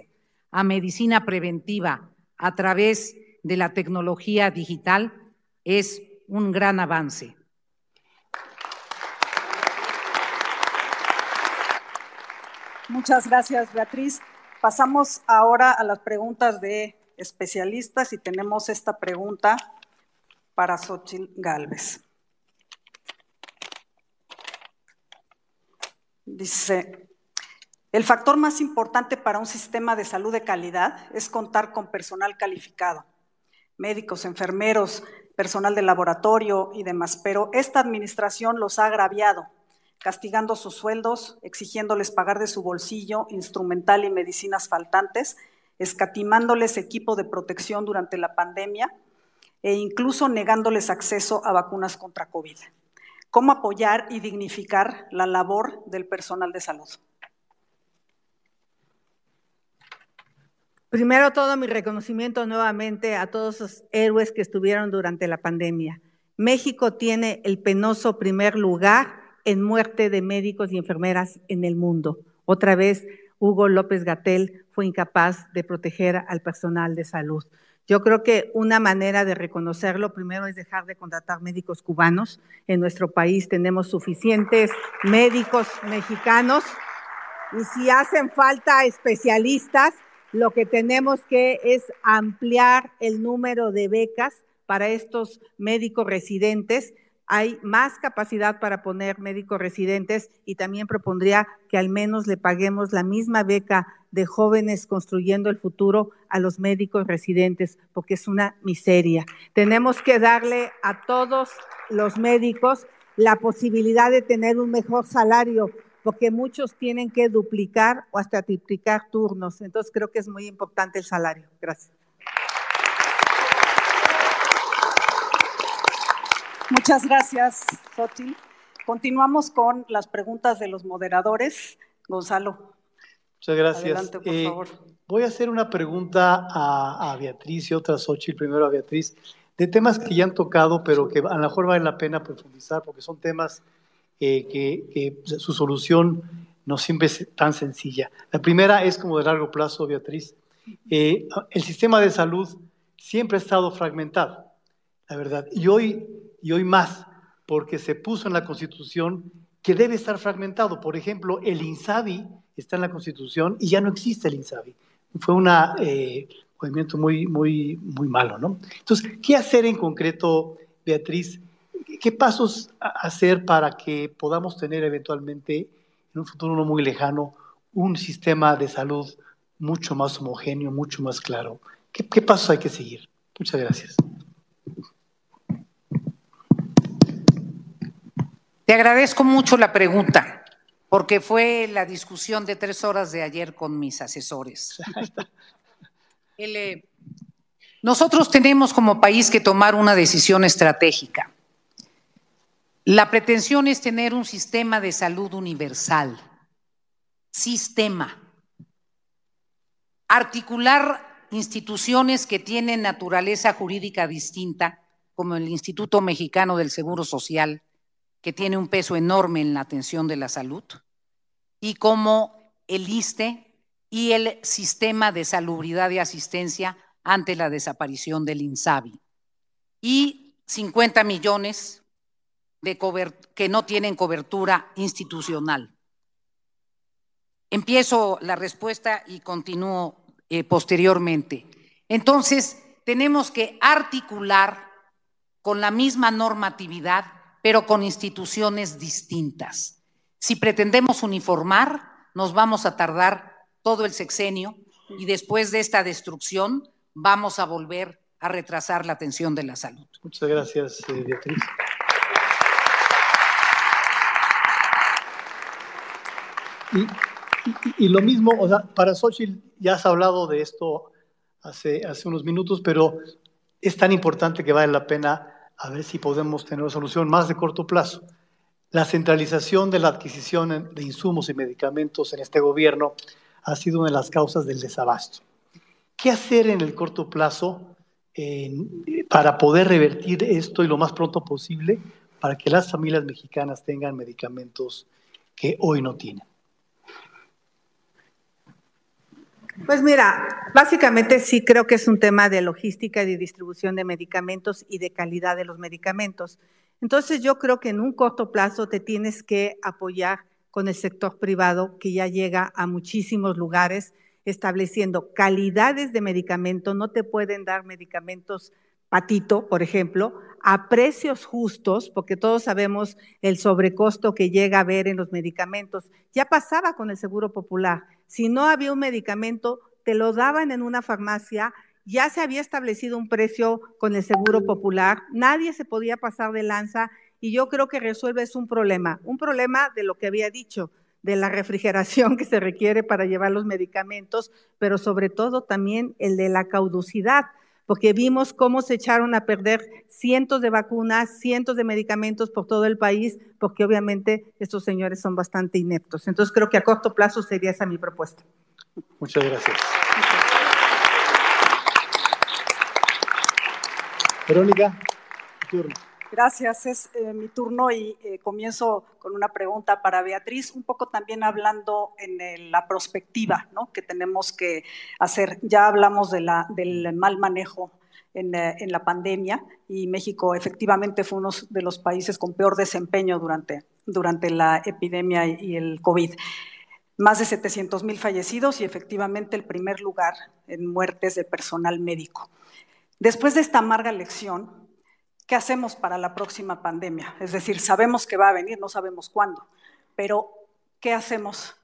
a medicina preventiva a través de la tecnología digital es un gran avance. Muchas gracias, Beatriz. Pasamos ahora a las preguntas de especialistas y tenemos esta pregunta para Xochitl Galvez. Dice, el factor más importante para un sistema de salud de calidad es contar con personal calificado, médicos, enfermeros, personal de laboratorio y demás, pero esta administración los ha agraviado, castigando sus sueldos, exigiéndoles pagar de su bolsillo instrumental y medicinas faltantes, escatimándoles equipo de protección durante la pandemia e incluso negándoles acceso a vacunas contra COVID. ¿Cómo apoyar y dignificar la labor del personal de salud? Primero todo mi reconocimiento nuevamente a todos los héroes que estuvieron durante la pandemia. México tiene el penoso primer lugar en muerte de médicos y enfermeras en el mundo. Otra vez, Hugo López Gatel fue incapaz de proteger al personal de salud. Yo creo que una manera de reconocerlo primero es dejar de contratar médicos cubanos. En nuestro país tenemos suficientes médicos mexicanos y si hacen falta especialistas, lo que tenemos que es ampliar el número de becas para estos médicos residentes hay más capacidad para poner médicos residentes y también propondría que al menos le paguemos la misma beca de jóvenes construyendo el futuro a los médicos residentes, porque es una miseria. Tenemos que darle a todos los médicos la posibilidad de tener un mejor salario, porque muchos tienen que duplicar o hasta triplicar turnos. Entonces creo que es muy importante el salario. Gracias. Muchas gracias, Xochitl. Continuamos con las preguntas de los moderadores. Gonzalo. Muchas gracias. Adelante, por Eh, favor. Voy a hacer una pregunta a, a Beatriz y otra a Xochitl, primero a Beatriz, de temas que ya han tocado, pero que a lo mejor vale la pena profundizar, porque son temas eh, que, su solución no siempre es tan sencilla. La primera es como de largo plazo, Beatriz. Eh, el sistema de salud siempre ha estado fragmentado, la verdad, y hoy, y hoy más, porque se puso en la Constitución que debe estar fragmentado. Por ejemplo, el INSABI está en la Constitución y ya no existe el INSABI. Fue un movimiento muy, muy, muy malo, ¿no? Entonces, ¿qué hacer en concreto, Beatriz? ¿Qué pasos hacer para que podamos tener eventualmente, en un futuro no muy lejano, un sistema de salud mucho más homogéneo, mucho más claro? ¿Qué, qué pasos hay que seguir? Muchas gracias. Te agradezco mucho la pregunta, porque fue la discusión de tres horas de ayer con mis asesores. El, eh, nosotros tenemos como país que tomar una decisión estratégica. La pretensión es tener un sistema de salud universal, sistema, articular instituciones que tienen naturaleza jurídica distinta, como el Instituto Mexicano del Seguro Social, que tiene un peso enorme en la atención de la salud, y como el ISTE y el Sistema de Salubridad y Asistencia ante la desaparición del INSABI. Y 50 millones que no tienen cobertura institucional. Empiezo la respuesta y continúo eh, posteriormente. Entonces, tenemos que articular con la misma normatividad, pero con instituciones distintas. Si pretendemos uniformar, nos vamos a tardar todo el sexenio y después de esta destrucción vamos a volver a retrasar la atención de la salud. Muchas gracias, eh, Beatriz. Y, lo mismo, o sea, para Xochitl ya has hablado de esto hace, hace unos minutos, pero es tan importante que vale la pena a ver si podemos tener una solución más de corto plazo. La centralización de la adquisición de insumos y medicamentos en este gobierno ha sido una de las causas del desabasto. ¿Qué hacer en el corto plazo para poder revertir esto y lo más pronto posible para que las familias mexicanas tengan medicamentos que hoy no tienen? Pues mira, básicamente sí creo que es un tema de logística y de distribución de medicamentos y de calidad de los medicamentos. Entonces yo creo que en un corto plazo te tienes que apoyar con el sector privado que ya llega a muchísimos lugares estableciendo calidades de medicamento. No te pueden dar medicamentos patito, por ejemplo, a precios justos, porque todos sabemos el sobrecosto que llega a haber en los medicamentos. Ya pasaba con el Seguro Popular. Si no había un medicamento, te lo daban en una farmacia, ya se había establecido un precio con el Seguro Popular, nadie se podía pasar de lanza y yo creo que resuelves un problema, un problema de lo que había dicho, de la refrigeración que se requiere para llevar los medicamentos, pero sobre todo también el de la cauducidad porque vimos cómo se echaron a perder cientos de vacunas, cientos de medicamentos por todo el país, porque obviamente estos señores son bastante ineptos. Entonces creo que a corto plazo sería esa mi propuesta. Muchas gracias. Verónica, tu turno. Gracias, es eh, mi turno y eh, comienzo con una pregunta para Beatriz, un poco también hablando en el, la perspectiva ¿no? que tenemos que hacer. Ya hablamos de la, del mal manejo en, eh, en, la pandemia y México efectivamente fue uno de los países con peor desempeño durante, durante la epidemia y, y el COVID. Más de 700 mil fallecidos y efectivamente el primer lugar en muertes de personal médico. Después de esta amarga lección, ¿qué hacemos para la próxima pandemia? Es decir, sabemos que va a venir, no sabemos cuándo, pero ¿qué hacemos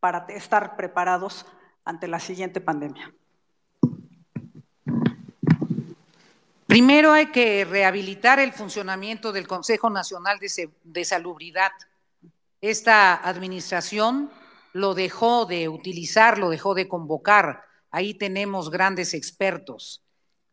para estar preparados ante la siguiente pandemia? Primero hay que rehabilitar el funcionamiento del Consejo Nacional de, Salubridad. Esta administración lo dejó de utilizar, lo dejó de convocar. Ahí tenemos grandes expertos.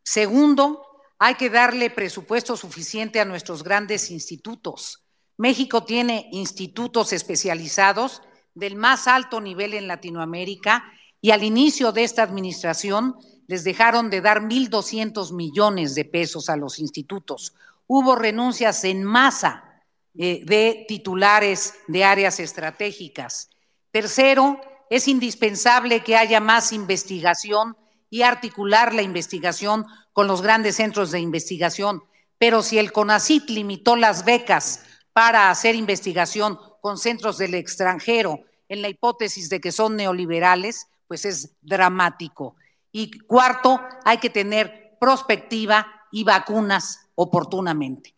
Segundo, hay que darle presupuesto suficiente a nuestros grandes institutos. México tiene institutos especializados del más alto nivel en Latinoamérica y al inicio de esta administración les dejaron de dar 1.200 millones de pesos a los institutos. Hubo renuncias en masa eh, de titulares de áreas estratégicas. Tercero, es indispensable que haya más investigación y articular la investigación con los grandes centros de investigación. Pero si el CONACIT limitó las becas para hacer investigación con centros del extranjero en la hipótesis de que son neoliberales, pues es dramático. Y cuarto, hay que tener prospectiva y vacunas oportunamente.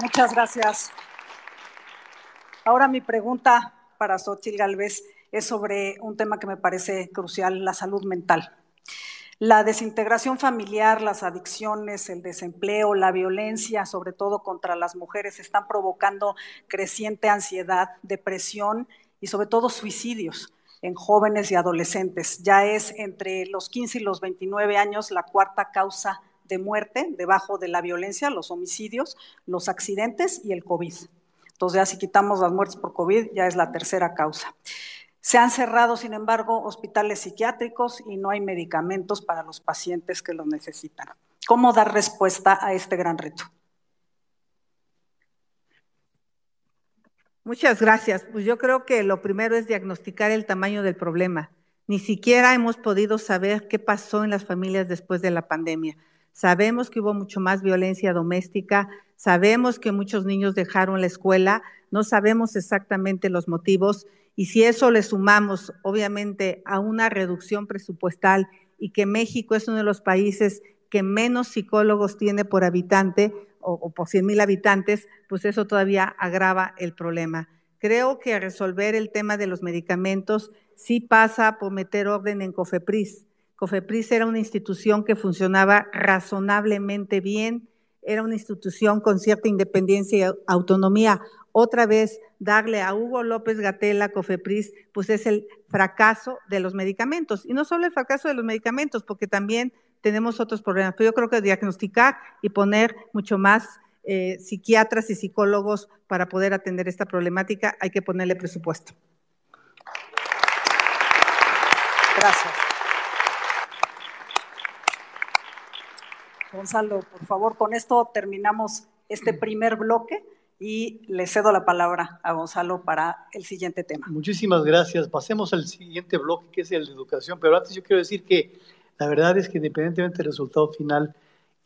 Muchas gracias. Ahora mi pregunta para Xochitl Galvez es sobre un tema que me parece crucial, la salud mental. La desintegración familiar, las adicciones, el desempleo, la violencia, sobre todo contra las mujeres, están provocando creciente ansiedad, depresión y sobre todo suicidios en jóvenes y adolescentes. Ya es entre los 15 y los 29 años la cuarta causa de muerte debajo de la violencia, los homicidios, los accidentes y el COVID. Entonces ya si quitamos las muertes por COVID, ya es la tercera causa. Se han cerrado, sin embargo, hospitales psiquiátricos y no hay medicamentos para los pacientes que los necesitan. ¿Cómo dar respuesta a este gran reto? Muchas gracias. Pues yo creo que lo primero es diagnosticar el tamaño del problema. Ni siquiera hemos podido saber qué pasó en las familias después de la pandemia. Sabemos que hubo mucho más violencia doméstica, sabemos que muchos niños dejaron la escuela, no sabemos exactamente los motivos y si eso le sumamos, obviamente, a una reducción presupuestal y que México es uno de los países que menos psicólogos tiene por habitante o, por 100 mil habitantes, pues eso todavía agrava el problema. Creo que resolver el tema de los medicamentos sí pasa por meter orden en COFEPRIS. COFEPRIS era una institución que funcionaba razonablemente bien, era una institución con cierta independencia y autonomía otra vez darle a Hugo López Gatela, Cofepris, pues es el fracaso de los medicamentos. Y no solo el fracaso de los medicamentos, porque también tenemos otros problemas. Pero yo creo que diagnosticar y poner mucho más eh, psiquiatras y psicólogos para poder atender esta problemática, hay que ponerle presupuesto. Gracias. Gonzalo, por favor, con esto terminamos este primer bloque y le cedo la palabra a Gonzalo para el siguiente tema. Muchísimas gracias. Pasemos al siguiente bloque, que es el de educación. Pero antes yo quiero decir que la verdad es que independientemente del resultado final,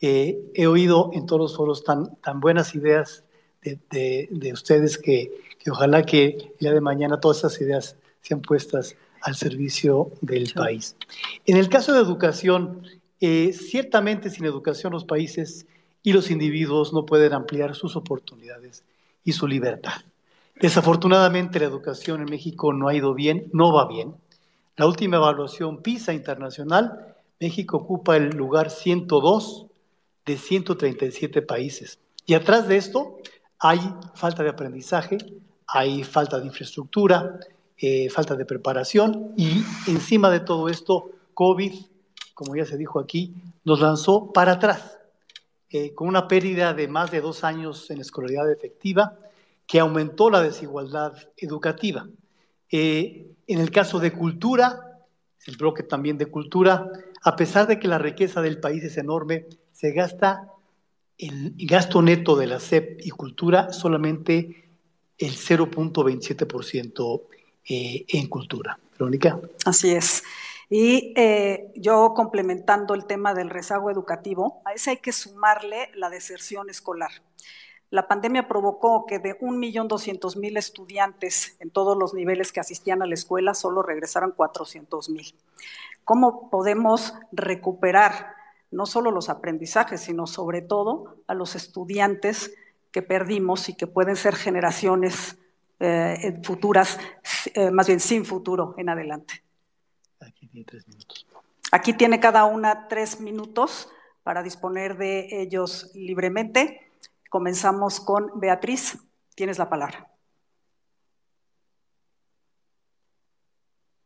eh, he oído en todos los foros tan, tan buenas ideas de, de, ustedes que, que, ojalá que el día de mañana todas esas ideas sean puestas al servicio del país. En el caso de educación, eh, ciertamente sin educación los países y los individuos no pueden ampliar sus oportunidades y su libertad. Desafortunadamente la educación en México no ha ido bien, no va bien. La última evaluación PISA internacional, México ocupa el lugar 102 de 137 países. Y atrás de esto hay falta de aprendizaje, hay falta de infraestructura, eh, falta de preparación y encima de todo esto, COVID, como ya se dijo aquí, nos lanzó para atrás. Eh, con una pérdida de más de dos años en escolaridad efectiva, que aumentó la desigualdad educativa. Eh, en el caso de cultura, el bloque también de cultura, a pesar de que la riqueza del país es enorme, se gasta el gasto neto de la CEP y cultura solamente el 0.27% eh, en cultura. Verónica. Así es. Y eh, yo complementando el tema del rezago educativo, a ese hay que sumarle la deserción escolar. La pandemia provocó que de 1.200.000 estudiantes en todos los niveles que asistían a la escuela solo regresaran 400.000. ¿Cómo podemos recuperar no solo los aprendizajes, sino sobre todo a los estudiantes que perdimos y que pueden ser generaciones eh, futuras, eh, más bien sin futuro en adelante? Aquí tiene tres minutos. Aquí tiene cada una tres minutos para disponer de ellos libremente. Comenzamos con Beatriz. Tienes la palabra.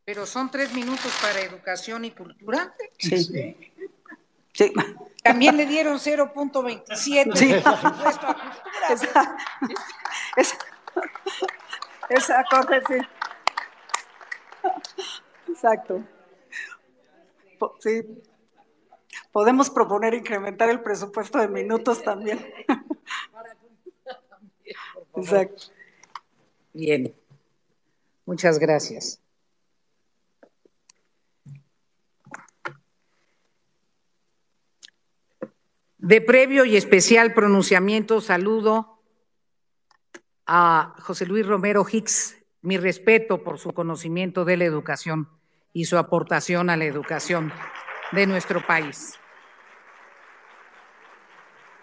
Pero son tres minutos para educación y cultura. Sí. sí. También le dieron 0.27 Sí. presupuesto a cultura. Esa, esa, esa cosa, sí. Exacto. Sí. Podemos proponer incrementar el presupuesto de minutos también. Exacto. Bien. Muchas gracias. De previo y especial pronunciamiento, saludo a José Luis Romero Hicks, mi respeto por su conocimiento de la educación y su aportación a la educación de nuestro país.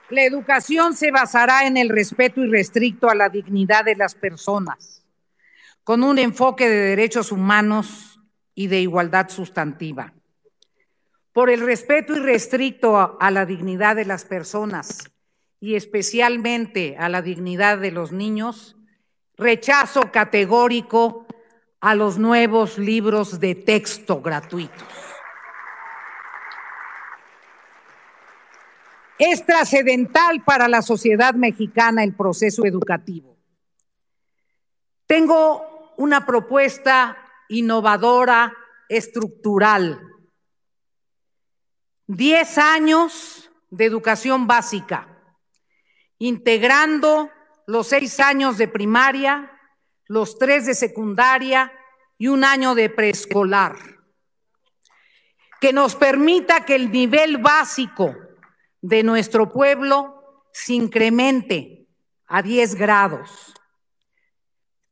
La educación se basará en el respeto irrestricto a la dignidad de las personas, con un enfoque de derechos humanos y de igualdad sustantiva. Por el respeto irrestricto a, a la dignidad de las personas y especialmente a la dignidad de los niños, rechazo categórico a los nuevos libros de texto gratuitos. Es trascendental para la sociedad mexicana el proceso educativo. Tengo una propuesta innovadora, estructural. Diez años de educación básica, integrando los seis años de primaria, los tres de secundaria y un año de preescolar, que nos permita que el nivel básico de nuestro pueblo se incremente a 10 grados.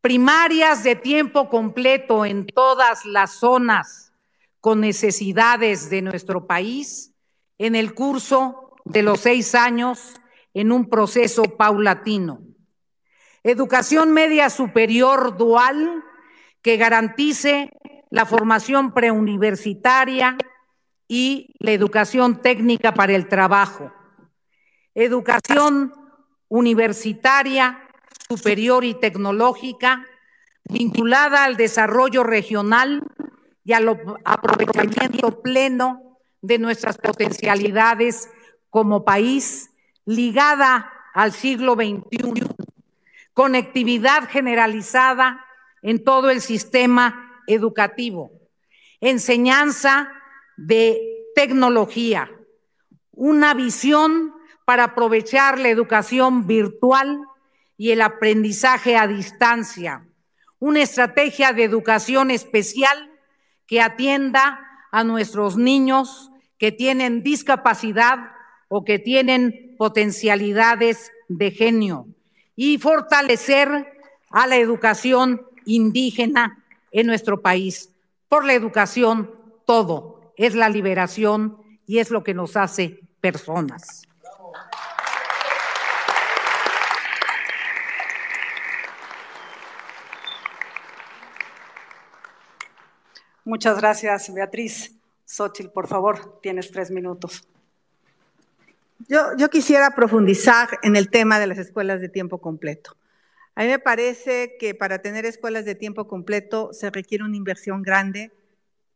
Primarias de tiempo completo en todas las zonas con necesidades de nuestro país en el curso de los seis años en un proceso paulatino. Educación media superior dual que garantice la formación preuniversitaria y la educación técnica para el trabajo. Educación universitaria, superior y tecnológica vinculada al desarrollo regional y al aprovechamiento pleno de nuestras potencialidades como país, ligada al siglo XXI, conectividad generalizada en todo el sistema educativo, enseñanza de tecnología, una visión para aprovechar la educación virtual y el aprendizaje a distancia, una estrategia de educación especial que atienda a nuestros niños que tienen discapacidad o que tienen potencialidades de genio y fortalecer a la educación indígena en nuestro país. Por la educación, todo es la liberación y es lo que nos hace personas. Muchas gracias, Beatriz. Xochitl, por favor, tienes tres minutos. Yo, quisiera profundizar en el tema de las escuelas de tiempo completo. A mí me parece que para tener escuelas de tiempo completo se requiere una inversión grande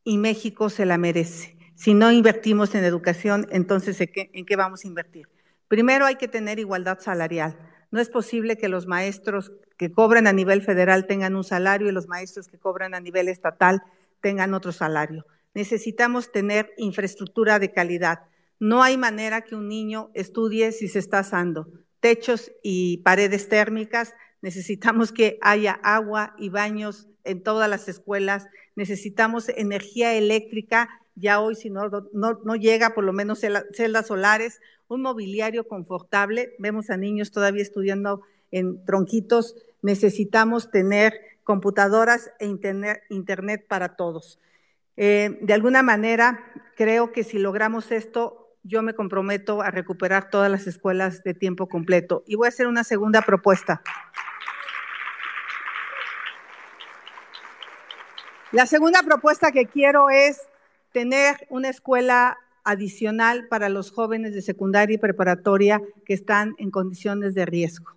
y México se la merece. Si no invertimos en educación, entonces ¿en qué, en qué vamos a invertir? Primero hay que tener igualdad salarial. No es posible que los maestros que cobran a nivel federal tengan un salario y los maestros que cobran a nivel estatal tengan otro salario. Necesitamos tener infraestructura de calidad. No hay manera que un niño estudie si se está asando. Techos y paredes térmicas, necesitamos que haya agua y baños en todas las escuelas, necesitamos energía eléctrica, ya hoy si no, no, llega, por lo menos celdas solares, un mobiliario confortable, vemos a niños todavía estudiando en tronquitos, necesitamos tener computadoras e internet, internet para todos. Eh, de alguna manera, creo que si logramos esto, yo me comprometo a recuperar todas las escuelas de tiempo completo. Y voy a hacer una segunda propuesta. La segunda propuesta que quiero es tener una escuela adicional para los jóvenes de secundaria y preparatoria que están en condiciones de riesgo.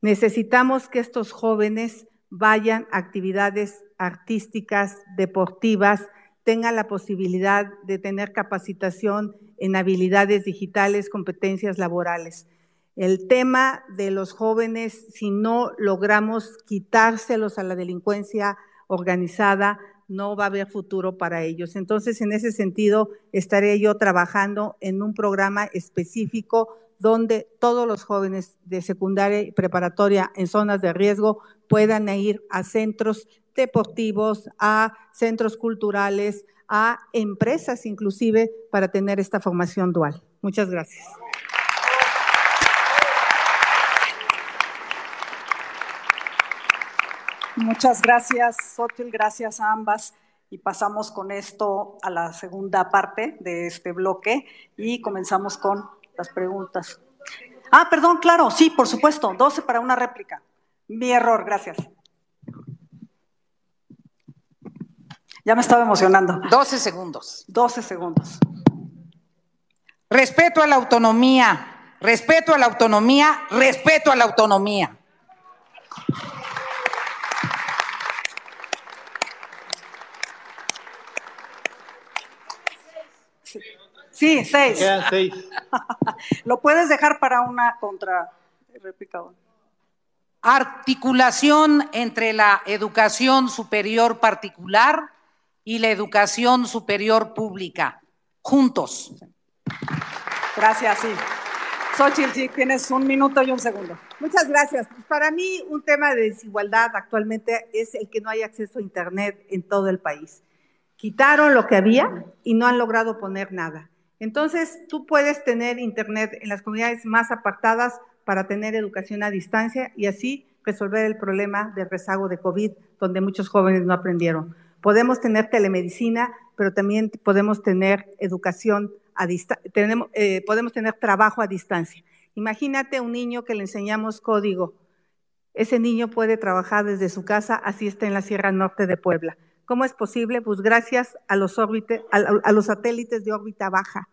Necesitamos que estos jóvenes vayan a actividades artísticas, deportivas, tengan la posibilidad de tener capacitación en habilidades digitales, competencias laborales. El tema de los jóvenes, si no logramos quitárselos a la delincuencia organizada, no va a haber futuro para ellos. Entonces, en ese sentido, estaré yo trabajando en un programa específico donde todos los jóvenes de secundaria y preparatoria en zonas de riesgo puedan ir a centros deportivos, a centros culturales, a empresas inclusive para tener esta formación dual. Muchas gracias. Muchas gracias, Sotil, gracias a ambas. Y pasamos con esto a la segunda parte de este bloque y comenzamos con las preguntas. Ah, perdón, claro, sí, por supuesto, 12 para una réplica. Mi error, gracias. Ya me estaba emocionando. 12 segundos. 12 segundos. Respeto a la autonomía, respeto a la autonomía, respeto a la autonomía. Sí, seis. seis. Lo puedes dejar para una contra réplica. Articulación entre la educación superior particular y la educación superior pública, juntos. Gracias, sí. Xochitl, sí, tienes un minuto y un segundo. Muchas gracias. Pues para mí un tema de desigualdad actualmente es el que no hay acceso a Internet en todo el país. Quitaron lo que había y no han logrado poner nada. Entonces, tú puedes tener Internet en las comunidades más apartadas para tener educación a distancia y así resolver el problema del rezago de COVID, donde muchos jóvenes no aprendieron. Podemos tener telemedicina, pero también podemos tener educación a distancia, eh, podemos tener trabajo a distancia. Imagínate un niño que le enseñamos código. Ese niño puede trabajar desde su casa, así está en la Sierra Norte de Puebla. ¿Cómo es posible? Pues gracias a los, a, los satélites de órbita baja.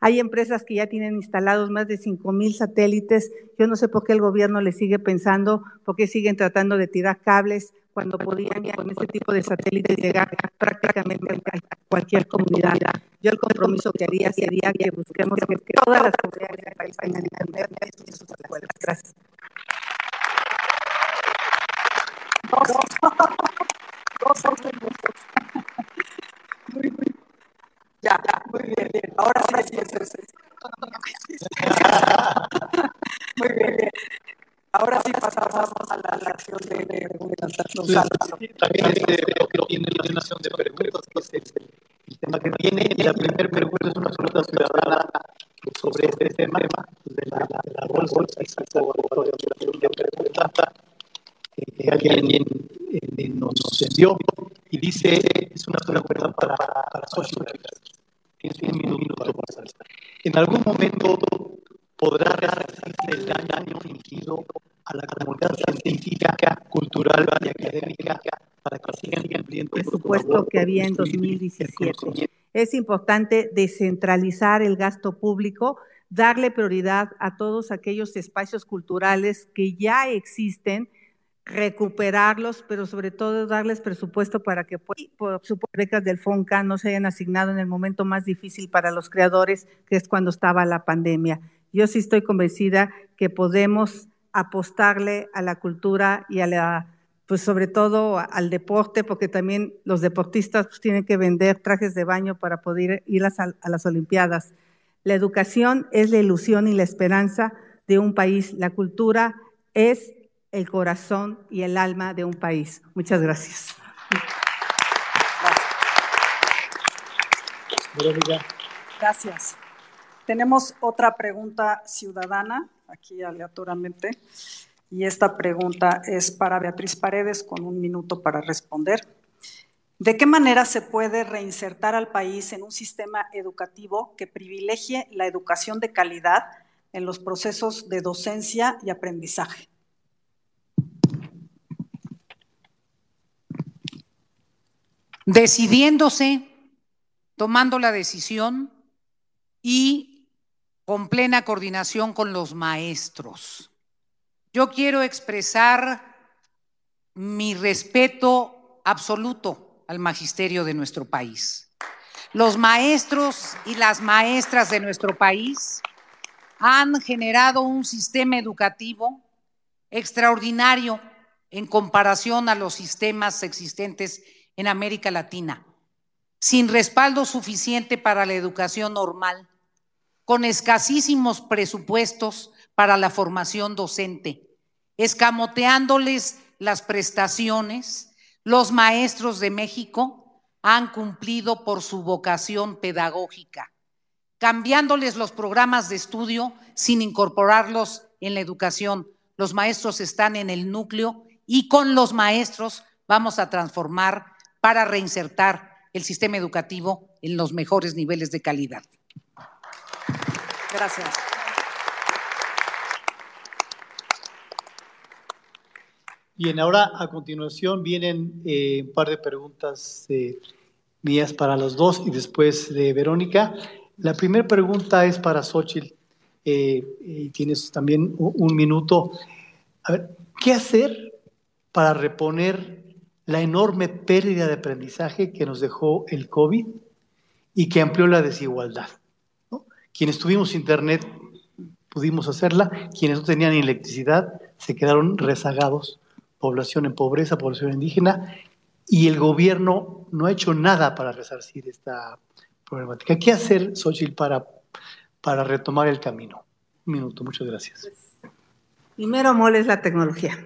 Hay empresas que ya tienen instalados más de 5.000 satélites. Yo no sé por qué el gobierno le sigue pensando, por qué siguen tratando de tirar cables cuando podían con este tipo de satélites llegar prácticamente a cualquier comunidad. Yo el compromiso que haría sería que busquemos que todas las comunidades del país tengan en sus escuelas. Gracias. Muy. Ya, ya, muy bien, bien. Ahora sí, sí. muy bien, bien. Ahora sí pasamos a la, la acción de. Sí, también este, una acción de preguntas, que es el, tema que tiene. Y la pregunta es una pregunta ciudadana sobre este tema de la, la, la bolsa y la pregunta que alguien nos, envió y dice, es una sola pregunta para, para Tienes un minuto para. En algún momento podrá resarcirse el daño infligido a la comunidad científica, cultural y académica para que sigan cumpliendo el presupuesto que había en 2017. Es importante descentralizar el gasto público, darle prioridad a todos aquellos espacios culturales que ya existen recuperarlos, pero sobre todo darles presupuesto para que por becas del FONCA no se hayan asignado en el momento más difícil para los creadores, que es cuando estaba la pandemia. Yo sí estoy convencida que podemos apostarle a la cultura y a la pues sobre todo al deporte, porque también los deportistas pues, tienen que vender trajes de baño para poder ir a, a las Olimpiadas. La educación es la ilusión y la esperanza de un país. La cultura es el corazón y el alma de un país. Muchas gracias. Gracias. Tenemos otra pregunta ciudadana, aquí aleatoriamente, y esta pregunta es para Beatriz Paredes, con un minuto para responder. ¿De qué manera se puede reinsertar al país en un sistema educativo que privilegie la educación de calidad en los procesos de docencia y aprendizaje? Decidiéndose, tomando la decisión y con plena coordinación con los maestros. Yo quiero expresar mi respeto absoluto al magisterio de nuestro país. Los maestros y las maestras de nuestro país han generado un sistema educativo extraordinario en comparación a los sistemas existentes en América Latina, sin respaldo suficiente para la educación normal, con escasísimos presupuestos para la formación docente, escamoteándoles las prestaciones, los maestros de México han cumplido por su vocación pedagógica, cambiándoles los programas de estudio sin incorporarlos en la educación. Los maestros están en el núcleo y con los maestros vamos a transformar para reinsertar el sistema educativo en los mejores niveles de calidad. Gracias. Bien, ahora a continuación vienen eh, un par de preguntas eh, mías para los dos y después de Verónica. La primera pregunta es para Xochitl eh, y tienes también un, un minuto. A ver, ¿qué hacer para reponer la enorme pérdida de aprendizaje que nos dejó el COVID y que amplió la desigualdad? Quienes tuvimos internet pudimos hacerla, quienes no tenían electricidad se quedaron rezagados población en pobreza, población indígena, y el gobierno no ha hecho nada para resarcir esta problemática. ¿Qué hacer, Xochitl, para, para retomar el camino? Un minuto, muchas gracias. Primero, mole es la tecnología.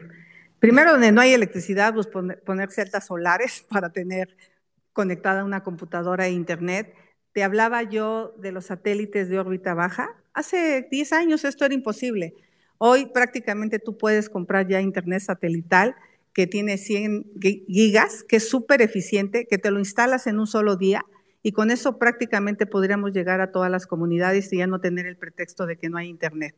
Primero, donde no hay electricidad, pues poner, celdas solares para tener conectada una computadora e internet. Te hablaba yo de los satélites de órbita baja. Hace 10 años esto era imposible. Hoy prácticamente tú puedes comprar ya internet satelital que tiene 100 gigas, que es súper eficiente, que te lo instalas en un solo día y con eso prácticamente podríamos llegar a todas las comunidades y ya no tener el pretexto de que no hay internet.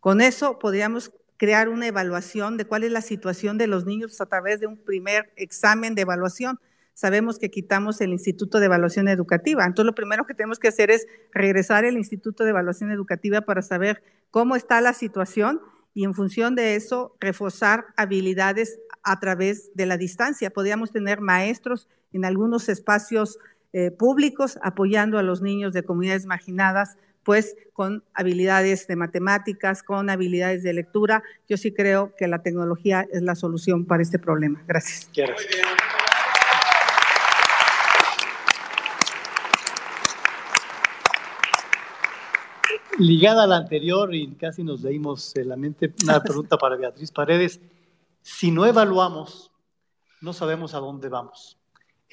Con eso podríamos crear una evaluación de cuál es la situación de los niños a través de un primer examen de evaluación. Sabemos que quitamos el Instituto de Evaluación Educativa. Entonces, lo primero que tenemos que hacer es regresar al Instituto de Evaluación Educativa para saber cómo está la situación y en función de eso reforzar habilidades a través de la distancia. Podríamos tener maestros en algunos espacios eh, públicos apoyando a los niños de comunidades marginadas, pues con habilidades de matemáticas, con habilidades de lectura. Yo sí creo que la tecnología es la solución para este problema. Gracias. Ligada a la anterior, y casi nos leímos la mente, una pregunta para Beatriz Paredes. Si no evaluamos, no sabemos a dónde vamos.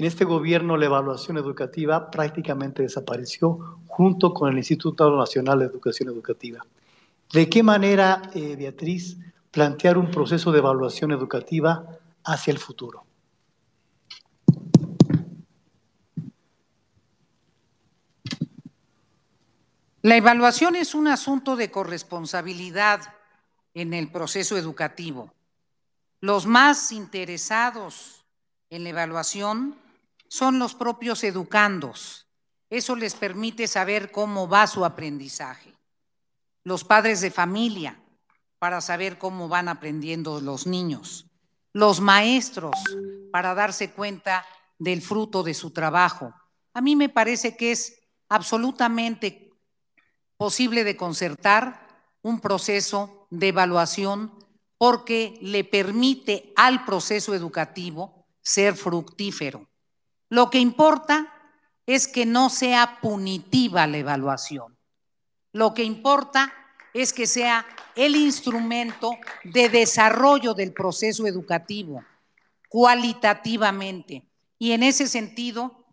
En este gobierno la evaluación educativa prácticamente desapareció junto con el Instituto Nacional de Educación Educativa. ¿De qué manera, eh, Beatriz, plantear un proceso de evaluación educativa hacia el futuro? La evaluación es un asunto de corresponsabilidad en el proceso educativo. Los más interesados en la evaluación son los propios educandos. Eso les permite saber cómo va su aprendizaje. Los padres de familia, para saber cómo van aprendiendo los niños. Los maestros, para darse cuenta del fruto de su trabajo. A mí me parece que es absolutamente posible de concertar un proceso de evaluación porque le permite al proceso educativo ser fructífero. Lo que importa es que no sea punitiva la evaluación. Lo que importa es que sea el instrumento de desarrollo del proceso educativo cualitativamente. Y en ese sentido,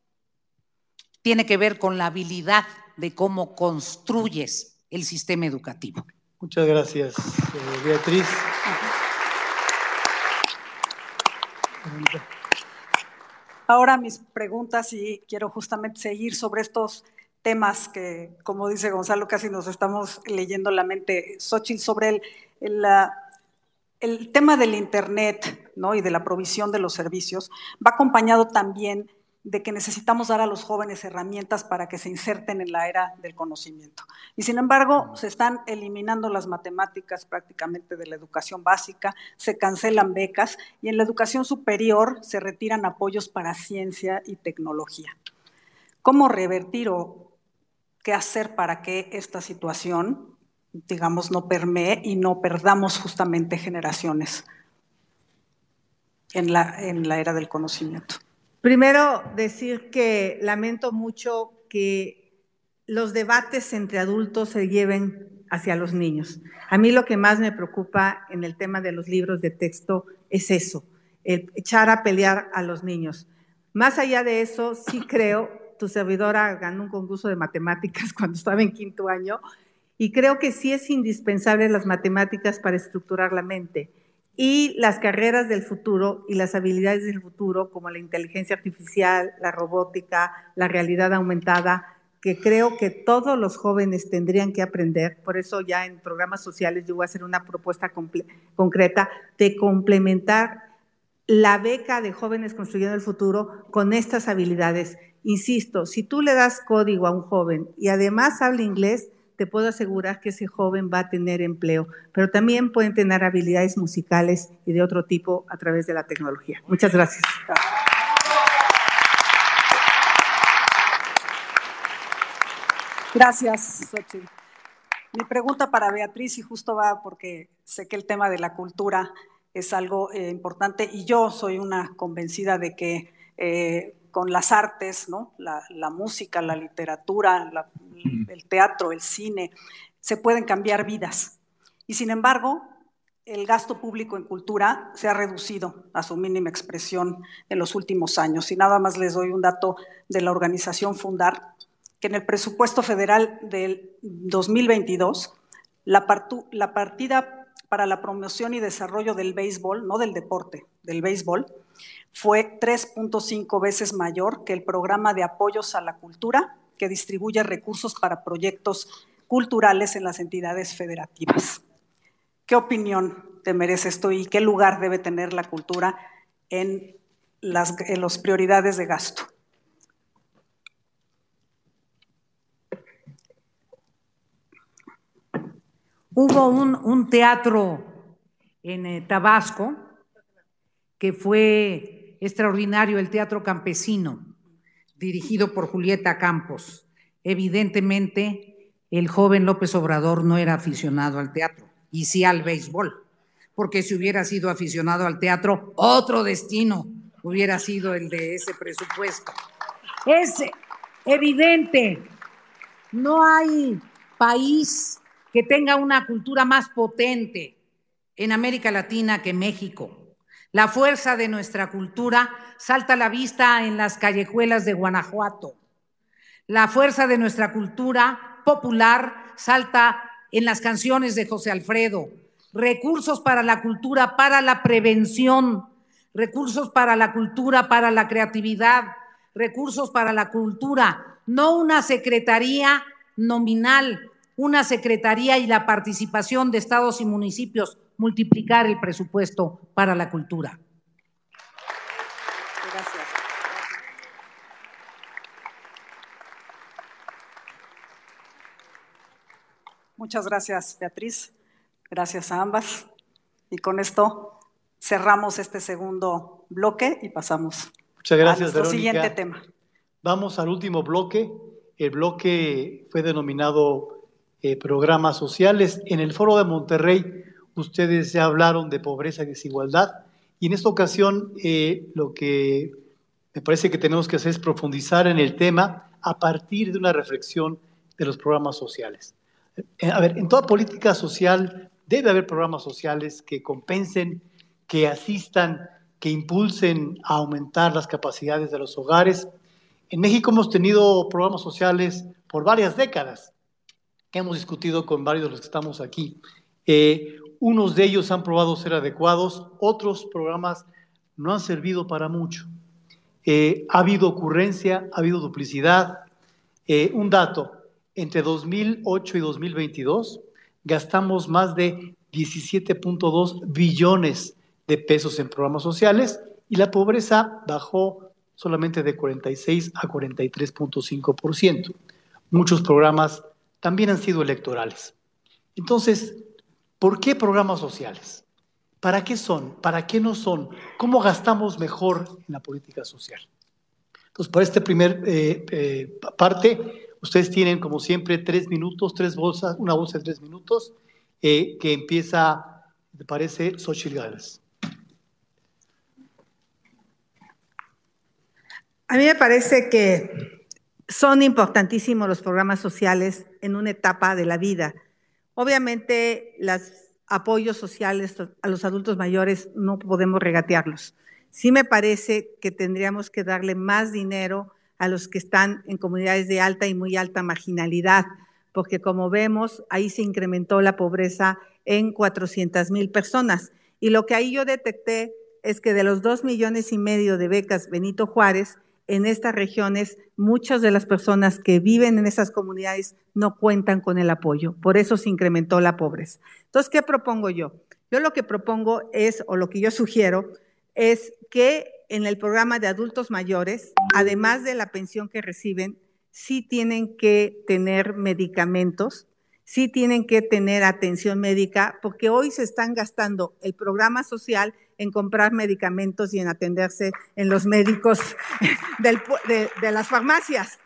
tiene que ver con la habilidad de cómo construyes el sistema educativo. Muchas gracias, eh, Beatriz. Ahora mis preguntas y quiero justamente seguir sobre estos temas que, como dice Gonzalo, casi nos estamos leyendo la mente. Xochitl, sobre el, el, el tema del Internet ¿no? y de la provisión de los servicios, va acompañado también de que necesitamos dar a los jóvenes herramientas para que se inserten en la era del conocimiento. Y sin embargo, se están eliminando las matemáticas prácticamente de la educación básica, se cancelan becas y en la educación superior se retiran apoyos para ciencia y tecnología. ¿Cómo revertir o qué hacer para que esta situación, digamos, no permee y no perdamos justamente generaciones en la, en la era del conocimiento? Primero, decir que lamento mucho que los debates entre adultos se lleven hacia los niños. A mí lo que más me preocupa en el tema de los libros de texto es eso, el echar a pelear a los niños. Más allá de eso, sí creo, tu servidora ganó un concurso de matemáticas cuando estaba en quinto año y creo que sí es indispensable las matemáticas para estructurar la mente y las carreras del futuro y las habilidades del futuro, como la inteligencia artificial, la robótica, la realidad aumentada, que creo que todos los jóvenes tendrían que aprender. Por eso ya en programas sociales yo voy a hacer una propuesta concreta de complementar la beca de jóvenes construyendo el futuro con estas habilidades. Insisto, si tú le das código a un joven y además habla inglés, te puedo asegurar que ese joven va a tener empleo, pero también pueden tener habilidades musicales y de otro tipo a través de la tecnología. Muchas gracias. Gracias, Xochitl. Mi pregunta para Beatriz, y justo va porque sé que el tema de la cultura es algo eh, importante y yo soy una convencida de que eh, con las artes, ¿no? la, música, la literatura, el teatro, el cine, se pueden cambiar vidas. Y sin embargo, el gasto público en cultura se ha reducido a su mínima expresión en los últimos años. Y nada más les doy un dato de la organización Fundar, que en el presupuesto federal del 2022, la, la partida para la promoción y desarrollo del béisbol, no del deporte, del béisbol, fue 3.5 veces mayor que el programa de apoyos a la cultura que distribuye recursos para proyectos culturales en las entidades federativas. ¿Qué opinión te merece esto y qué lugar debe tener la cultura en las prioridades de gasto? Hubo un, teatro en eh, Tabasco que fue extraordinario, el Teatro Campesino, dirigido por Julieta Campos. Evidentemente, el joven López Obrador no era aficionado al teatro, y sí al béisbol, porque si hubiera sido aficionado al teatro, otro destino hubiera sido el de ese presupuesto. Es evidente, no hay país que tenga una cultura más potente en América Latina que México. La fuerza de nuestra cultura salta a la vista en las callejuelas de Guanajuato. La fuerza de nuestra cultura popular salta en las canciones de José Alfredo. Recursos para la cultura, para la prevención, recursos para la cultura, para la creatividad, recursos para la cultura, no una secretaría nominal, una secretaría y la participación de estados y municipios multiplicar el presupuesto para la cultura. Gracias. Muchas gracias, Beatriz. Gracias a ambas. Y con esto cerramos este segundo bloque y pasamos Muchas gracias, al siguiente tema. Vamos al último bloque. El bloque fue denominado eh, programas sociales. En el Foro de Monterrey ustedes ya hablaron de pobreza y desigualdad, y en esta ocasión eh, lo que me parece que tenemos que hacer es profundizar en el tema a partir de una reflexión de los programas sociales. Eh, a ver, en toda política social debe haber programas sociales que compensen, que asistan, que impulsen a aumentar las capacidades de los hogares. En México hemos tenido programas sociales por varias décadas hemos discutido con varios de los que estamos aquí. Eh, unos de ellos han probado ser adecuados, otros programas no han servido para mucho. Eh, ha habido ocurrencia, ha habido duplicidad. Eh, un dato, entre 2008 y 2022 gastamos más de 17.2 billones de pesos en programas sociales y la pobreza bajó solamente de 46 a 43.5%. Muchos programas también han sido electorales. Entonces, ¿por qué programas sociales? ¿Para qué son? ¿Para qué no son? ¿Cómo gastamos mejor en la política social? Entonces, para esta primer eh, eh, parte, ustedes tienen, como siempre, tres minutos, tres bolsas, una bolsa de tres minutos, eh, que empieza, me parece, Xochitl Gales. A mí me parece que son importantísimos los programas sociales en una etapa de la vida. Obviamente, los apoyos sociales a los adultos mayores no podemos regatearlos. Sí me parece que tendríamos que darle más dinero a los que están en comunidades de alta y muy alta marginalidad, porque como vemos, ahí se incrementó la pobreza en 400 mil personas. Y lo que ahí yo detecté es que de los dos millones y medio de becas Benito Juárez, en estas regiones muchas de las personas que viven en esas comunidades no cuentan con el apoyo. Por eso se incrementó la pobreza. Entonces, ¿qué propongo yo? Yo lo que propongo es, o lo que yo sugiero, es que en el programa de adultos mayores, además de la pensión que reciben, sí tienen que tener medicamentos, sí tienen que tener atención médica, porque hoy se están gastando el programa social en comprar medicamentos y en atenderse en los médicos de, las farmacias.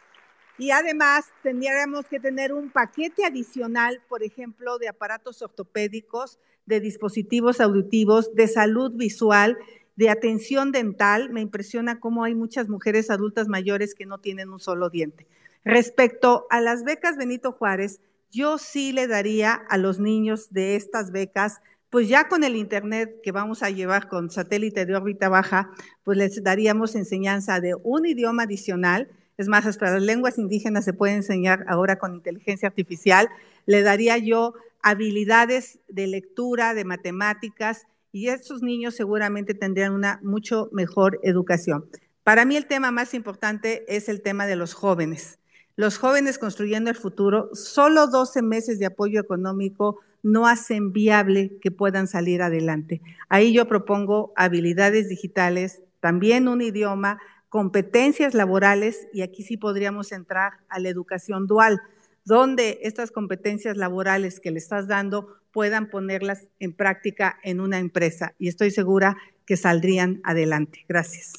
Y además tendríamos que tener un paquete adicional, por ejemplo, de aparatos ortopédicos, de dispositivos auditivos, de salud visual, de atención dental. Me impresiona cómo hay muchas mujeres adultas mayores que no tienen un solo diente. Respecto a las becas Benito Juárez, yo sí le daría a los niños de estas becas pues ya con el Internet que vamos a llevar con satélite de órbita baja, pues les daríamos enseñanza de un idioma adicional. Es más, hasta las lenguas indígenas se puede enseñar ahora con inteligencia artificial. Le daría yo habilidades de lectura, de matemáticas, y estos niños seguramente tendrían una mucho mejor educación. Para mí el tema más importante es el tema de los jóvenes. Los jóvenes construyendo el futuro, solo 12 meses de apoyo económico no hacen viable que puedan salir adelante. Ahí yo propongo habilidades digitales, también un idioma, competencias laborales y aquí sí podríamos entrar a la educación dual, donde estas competencias laborales que le estás dando puedan ponerlas en práctica en una empresa y estoy segura que saldrían adelante. Gracias.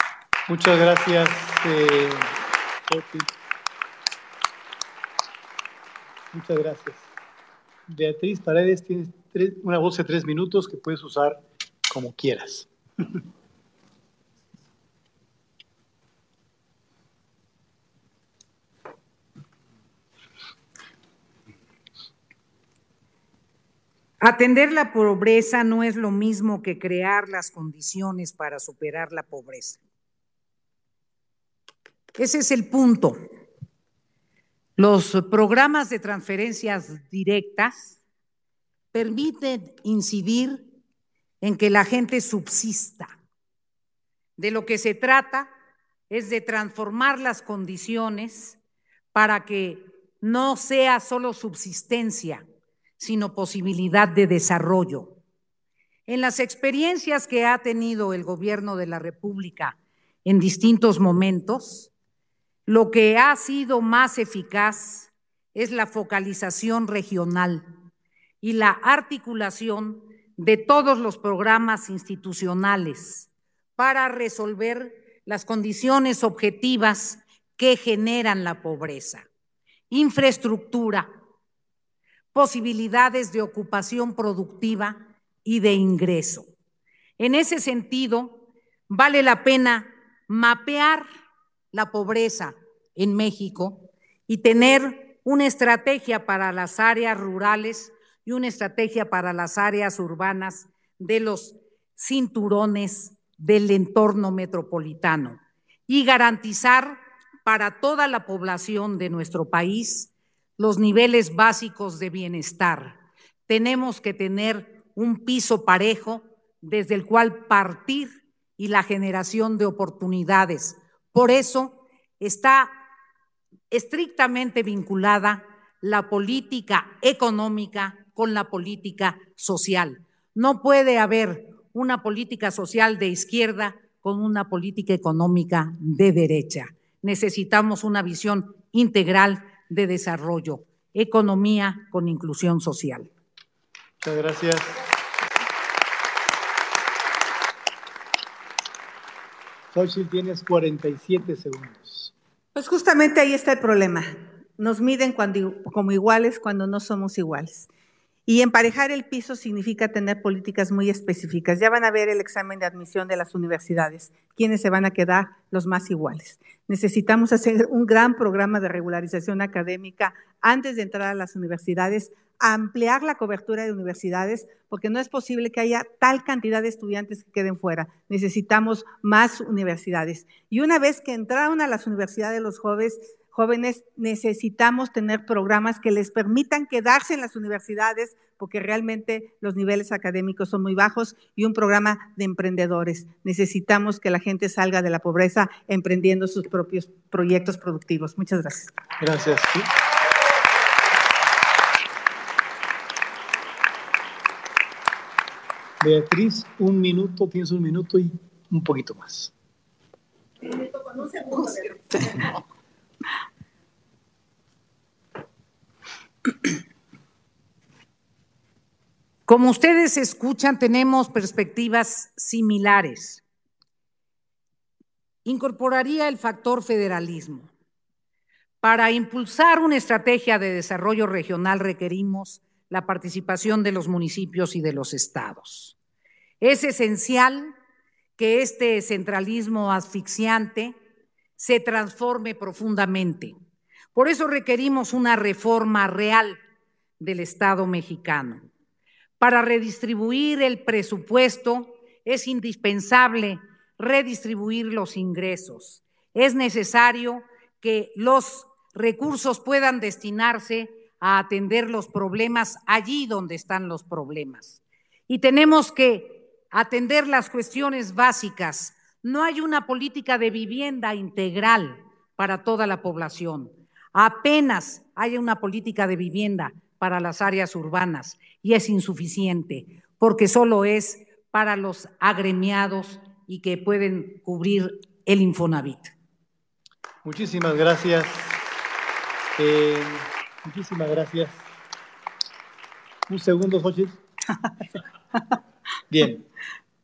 Muchas gracias. Eh, Muchas gracias. Beatriz Paredes, tienes una voz de tres minutos que puedes usar como quieras. Atender la pobreza no es lo mismo que crear las condiciones para superar la pobreza. Ese es el punto. Los programas de transferencias directas permiten incidir en que la gente subsista. De lo que se trata es de transformar las condiciones para que no sea solo subsistencia, sino posibilidad de desarrollo. En las experiencias que ha tenido el gobierno de la República en distintos momentos, lo que ha sido más eficaz es la focalización regional y la articulación de todos los programas institucionales para resolver las condiciones objetivas que generan la pobreza. Infraestructura, posibilidades de ocupación productiva y de ingreso. En ese sentido, vale la pena mapear la pobreza en México y tener una estrategia para las áreas rurales y una estrategia para las áreas urbanas de los cinturones del entorno metropolitano y garantizar para toda la población de nuestro país los niveles básicos de bienestar. Tenemos que tener un piso parejo desde el cual partir y la generación de oportunidades. Por eso está estrictamente vinculada la política económica con la política social. No puede haber una política social de izquierda con una política económica de derecha. Necesitamos una visión integral de desarrollo, economía con inclusión social. Muchas gracias. Xochitl, tienes 47 segundos. Pues justamente ahí está el problema. Nos miden cuando, como iguales cuando no somos iguales. Y emparejar el piso significa tener políticas muy específicas. Ya van a ver el examen de admisión de las universidades, quiénes se van a quedar los más iguales. Necesitamos hacer un gran programa de regularización académica antes de entrar a las universidades, ampliar la cobertura de universidades, porque no es posible que haya tal cantidad de estudiantes que queden fuera. Necesitamos más universidades. Y una vez que entraron a las universidades los jóvenes, jóvenes necesitamos tener programas que les permitan quedarse en las universidades porque realmente los niveles académicos son muy bajos y un programa de emprendedores. Necesitamos que la gente salga de la pobreza emprendiendo sus propios proyectos productivos. Muchas gracias. Gracias. Beatriz, un minuto, tienes un minuto y un poquito más. Como ustedes escuchan, tenemos perspectivas similares. Incorporaría el factor federalismo. Para impulsar una estrategia de desarrollo regional requerimos la participación de los municipios y de los estados. Es esencial que este centralismo asfixiante se transforme profundamente. Por eso requerimos una reforma real del Estado mexicano. Para redistribuir el presupuesto es indispensable redistribuir los ingresos. Es necesario que los recursos puedan destinarse a atender los problemas allí donde están los problemas. Y tenemos que atender las cuestiones básicas. No hay una política de vivienda integral para toda la población. Apenas hay una política de vivienda para las áreas urbanas y es insuficiente porque solo es para los agremiados y que pueden cubrir el Infonavit. Muchísimas gracias. Eh, muchísimas gracias. Un segundo, Xochitl. Bien.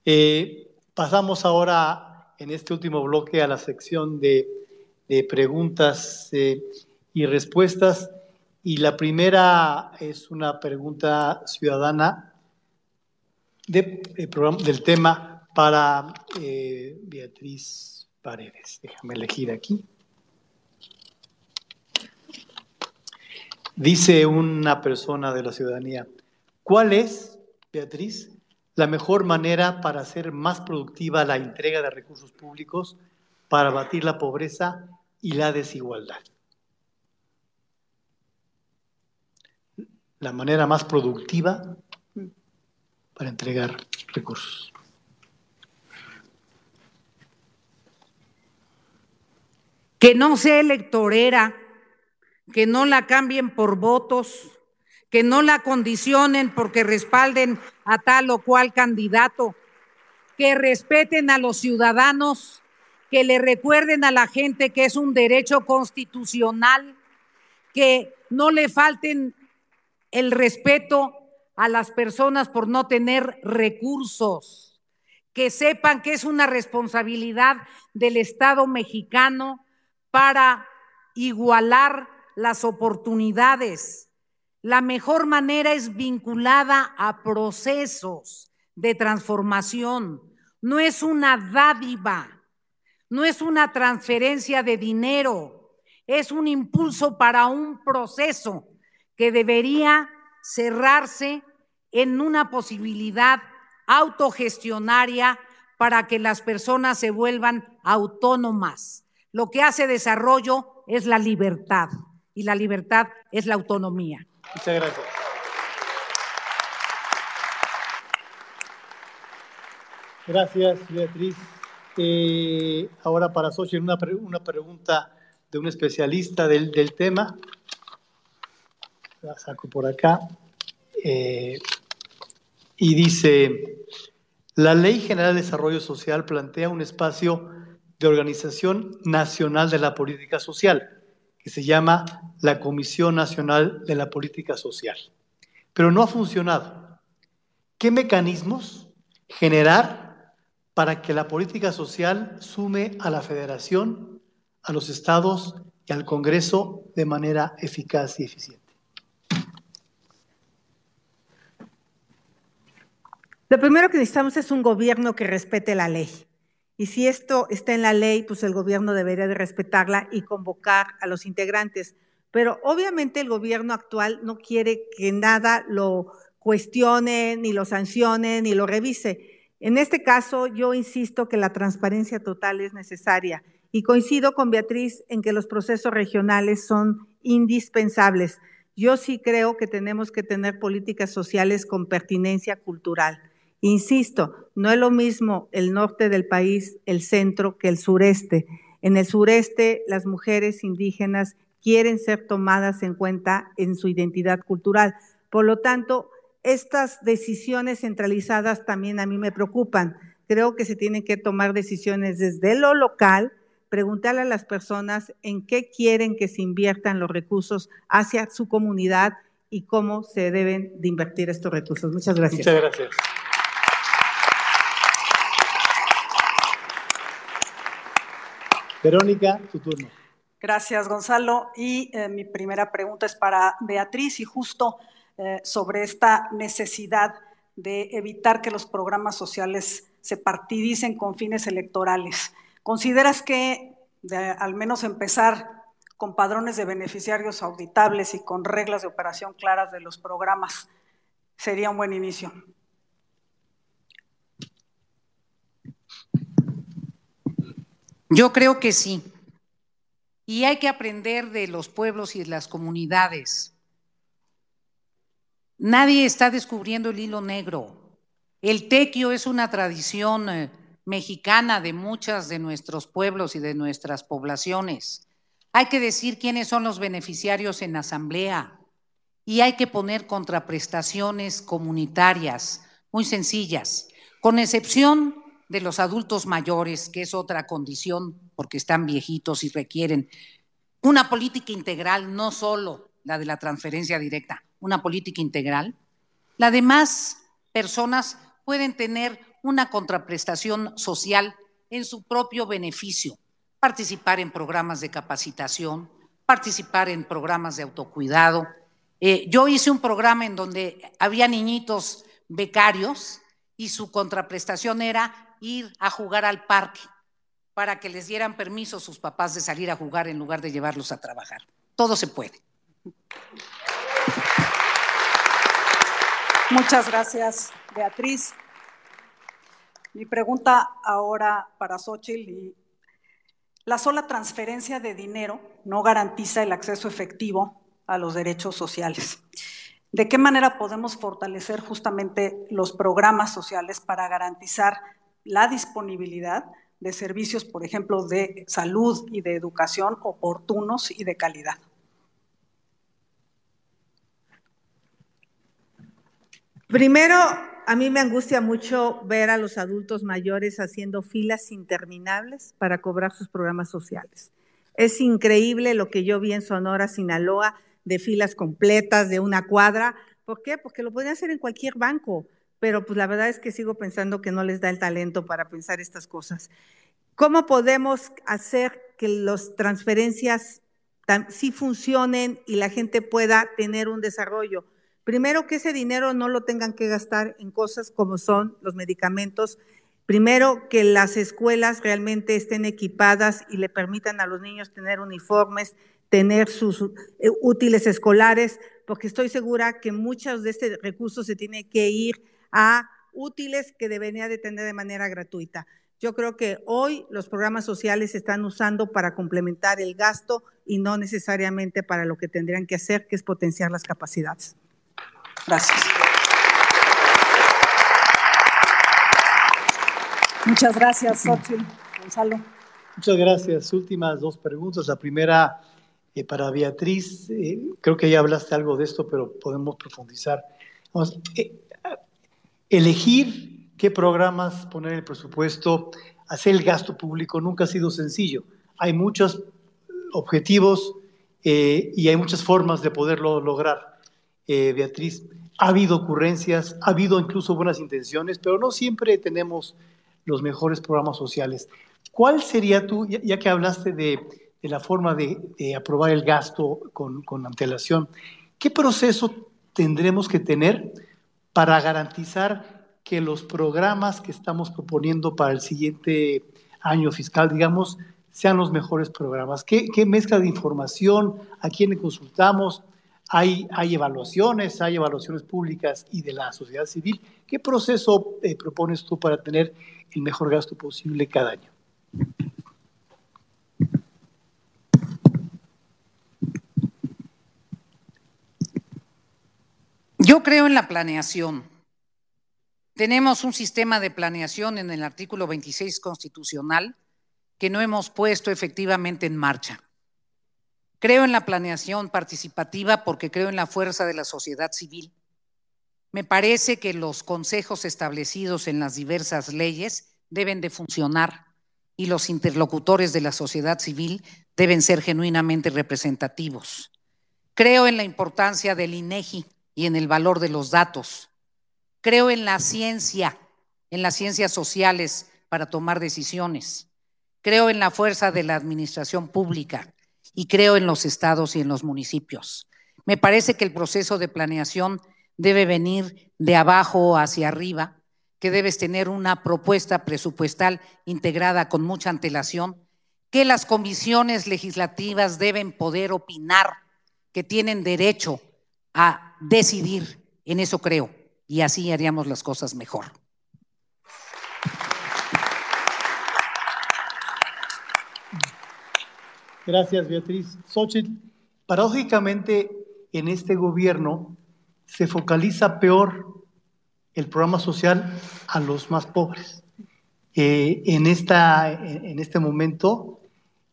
Eh, pasamos ahora en este último bloque a la sección de, preguntas eh, y respuestas. Y la primera es una pregunta ciudadana eh, del tema para Beatriz Paredes. Déjame elegir aquí. Dice una persona de la ciudadanía, ¿cuál es, Beatriz, la mejor manera para hacer más productiva la entrega de recursos públicos para abatir la pobreza y la desigualdad. La manera más productiva para entregar recursos. Que no sea electorera, que no la cambien por votos, que no la condicionen porque respalden a tal o cual candidato, que respeten a los ciudadanos, que le recuerden a la gente que es un derecho constitucional, que no le falten el respeto a las personas por no tener recursos, que sepan que es una responsabilidad del Estado mexicano para igualar las oportunidades la mejor manera es vinculada a procesos, de transformación, no es una dádiva, no es una transferencia de dinero, es un impulso para un proceso que debería cerrarse en una posibilidad autogestionaria para que las personas se vuelvan autónomas. Lo que hace desarrollo es la libertad y la libertad es la autonomía. Muchas gracias. Gracias, Beatriz. Eh, ahora para Xochitl, una, una, pregunta de un especialista del, del, tema. La saco por acá. Eh, y dice, la Ley General de Desarrollo Social plantea un espacio de organización nacional de la política social, se llama la Comisión Nacional de la Política Social. Pero no ha funcionado. ¿Qué mecanismos generar para que la política social sume a la federación, a los estados y al Congreso de manera eficaz y eficiente? Lo primero que necesitamos es un gobierno que respete la ley. Y si esto está en la ley, pues el gobierno debería de respetarla y convocar a los integrantes. Pero obviamente el gobierno actual no quiere que nada lo cuestione, ni lo sancione, ni lo revise. En este caso, yo insisto que la transparencia total es necesaria y coincido con Beatriz en que los procesos regionales son indispensables. Yo sí creo que tenemos que tener políticas sociales con pertinencia cultural. Insisto, no es lo mismo el norte del país, el centro, que el sureste. En el sureste, las mujeres indígenas quieren ser tomadas en cuenta en su identidad cultural. Por lo tanto, estas decisiones centralizadas también a mí me preocupan. Creo que se tienen que tomar decisiones desde lo local, preguntarle a las personas en qué quieren que se inviertan los recursos hacia su comunidad y cómo se deben de invertir estos recursos. Muchas gracias. Muchas gracias. Verónica, tu turno. Gracias, Gonzalo. Y eh, mi primera pregunta es para Beatriz y justo eh, sobre esta necesidad de evitar que los programas sociales se partidicen con fines electorales. ¿Consideras que al menos empezar con padrones de beneficiarios auditables y con reglas de operación claras de los programas sería un buen inicio? Yo creo que sí. Y hay que aprender de los pueblos y de las comunidades. Nadie está descubriendo el hilo negro. El tequio es una tradición eh, mexicana de muchas de nuestros pueblos y de nuestras poblaciones. Hay que decir quiénes son los beneficiarios en asamblea y hay que poner contraprestaciones comunitarias muy sencillas, con excepción de los adultos mayores, que es otra condición porque están viejitos y requieren una política integral, no solo la de la transferencia directa, una política integral. Las demás personas pueden tener una contraprestación social en su propio beneficio, participar en programas de capacitación, participar en programas de autocuidado. Eh, yo hice un programa en donde había niñitos becarios y su contraprestación era ir a jugar al parque para que les dieran permiso sus papás de salir a jugar en lugar de llevarlos a trabajar. Todo se puede. Muchas gracias, Beatriz. Mi pregunta ahora para Xochitl. La sola transferencia de dinero no garantiza el acceso efectivo a los derechos sociales. ¿De qué manera podemos fortalecer justamente los programas sociales para garantizar la disponibilidad de servicios, por ejemplo, de salud y de educación oportunos y de calidad. Primero, a mí me angustia mucho ver a los adultos mayores haciendo filas interminables para cobrar sus programas sociales. Es increíble lo que yo vi en Sonora, Sinaloa, de filas completas de una cuadra. ¿Por qué? Porque lo pueden hacer en cualquier banco pero pues la verdad es que sigo pensando que no les da el talento para pensar estas cosas. ¿Cómo podemos hacer que las transferencias sí funcionen y la gente pueda tener un desarrollo? Primero, que ese dinero no lo tengan que gastar en cosas como son los medicamentos. Primero, que las escuelas realmente estén equipadas y le permitan a los niños tener uniformes, tener sus eh, útiles escolares, porque estoy segura que muchos de este recursos se tienen que ir a útiles que debería de tener de manera gratuita. Yo creo que hoy los programas sociales se están usando para complementar el gasto y no necesariamente para lo que tendrían que hacer, que es potenciar las capacidades. Gracias. Muchas gracias, Xochitl. Gonzalo. Muchas gracias. Últimas dos preguntas. La primera eh, para Beatriz. Eh, creo que ya hablaste algo de esto, pero podemos profundizar. Vamos, eh, elegir qué programas poner en el presupuesto, hacer el gasto público nunca ha sido sencillo. Hay muchos objetivos eh, y hay muchas formas de poderlo lograr. Eh, Beatriz, ha habido ocurrencias, ha habido incluso buenas intenciones, pero no siempre tenemos los mejores programas sociales. ¿Cuál sería tú, ya, que hablaste de, la forma de, aprobar el gasto con, con antelación, qué proceso tendremos que tener para garantizar que los programas que estamos proponiendo para el siguiente año fiscal, digamos, sean los mejores programas. ¿Qué, mezcla de información? ¿A quién consultamos? Hay, hay, evaluaciones, hay evaluaciones públicas y de la sociedad civil. ¿Qué proceso eh, propones tú para tener el mejor gasto posible cada año? Yo creo en la planeación. Tenemos un sistema de planeación en el artículo 26 constitucional que no hemos puesto efectivamente en marcha. Creo en la planeación participativa porque creo en la fuerza de la sociedad civil. Me parece que los consejos establecidos en las diversas leyes deben de funcionar y los interlocutores de la sociedad civil deben ser genuinamente representativos. Creo en la importancia del INEGI y en el valor de los datos. Creo en la ciencia, en las ciencias sociales para tomar decisiones. Creo en la fuerza de la administración pública y creo en los estados y en los municipios. Me parece que el proceso de planeación debe venir de abajo hacia arriba, que debes tener una propuesta presupuestal integrada con mucha antelación, que las comisiones legislativas deben poder opinar, que tienen derecho a decidir. En eso creo y así haríamos las cosas mejor. Gracias, Beatriz. Xochitl, paradójicamente en este gobierno se focaliza peor el programa social a los más pobres. Eh, en, esta, en este momento,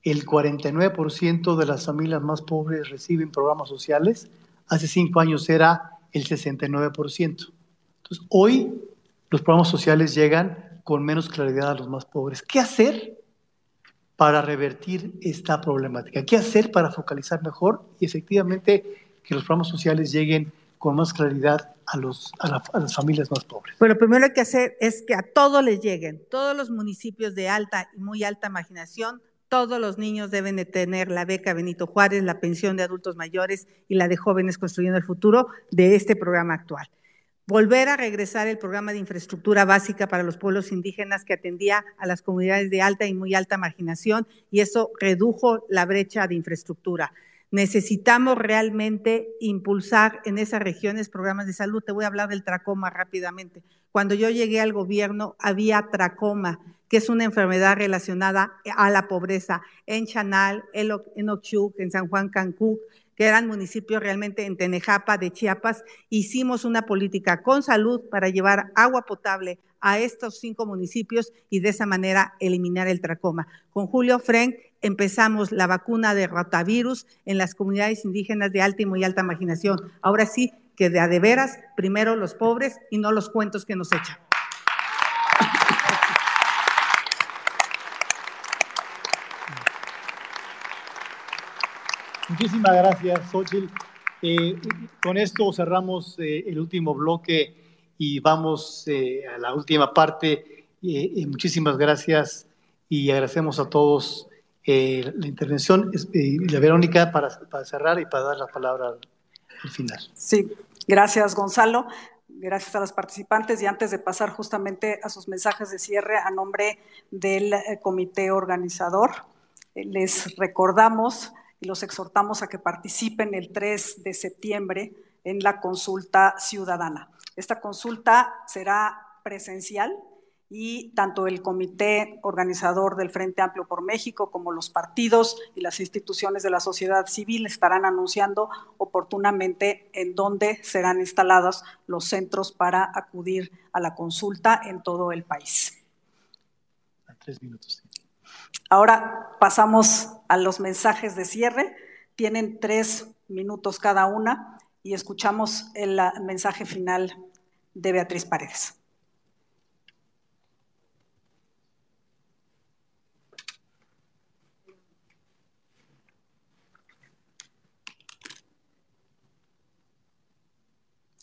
el 49% de las familias más pobres reciben programas sociales. Hace cinco años era el 69%. Entonces, hoy los programas sociales llegan con menos claridad a los más pobres. ¿Qué hacer para revertir esta problemática? ¿Qué hacer para focalizar mejor y efectivamente que los programas sociales lleguen con más claridad a, los, a, las familias más pobres? Bueno, primero hay que hacer es que a todos les lleguen, todos los municipios de alta y muy alta marginación, todos los niños deben de tener la beca Benito Juárez, la pensión de adultos mayores y la de jóvenes construyendo el futuro de este programa actual volver a regresar el programa de infraestructura básica para los pueblos indígenas que atendía a las comunidades de alta y muy alta marginación y eso redujo la brecha de infraestructura. Necesitamos realmente impulsar en esas regiones programas de salud. Te voy a hablar del tracoma rápidamente. Cuando yo llegué al gobierno había tracoma, que es una enfermedad relacionada a la pobreza en Chanal, en Ochuc, en San Juan Cancún, que eran municipios realmente en Tenejapa de Chiapas, hicimos una política con salud para llevar agua potable a estos cinco municipios y de esa manera eliminar el tracoma. Con Julio Frenk empezamos la vacuna de rotavirus en las comunidades indígenas de alta y muy alta marginación. Ahora sí, que de a de veras, primero los pobres y no los cuentos que nos echan. Muchísimas gracias, Xochitl. Eh, con esto cerramos eh, el último bloque y vamos eh, a la última parte. muchísimas gracias y agradecemos a todos la intervención. de Verónica, para, para, cerrar y para dar la palabra al, final. Sí, Gracias, Gonzalo. Gracias a los participantes y antes de pasar justamente a sus mensajes de cierre a nombre del comité organizador, les recordamos y los exhortamos a que participen el 3 de septiembre en la consulta ciudadana. Esta consulta será presencial y tanto el comité organizador del Frente Amplio por México como los partidos y las instituciones de la sociedad civil estarán anunciando oportunamente en dónde serán instalados los centros para acudir a la consulta en todo el país. Tres minutos. Ahora pasamos a los mensajes de cierre. Tienen tres minutos cada una y escuchamos el mensaje final de Beatriz Paredes.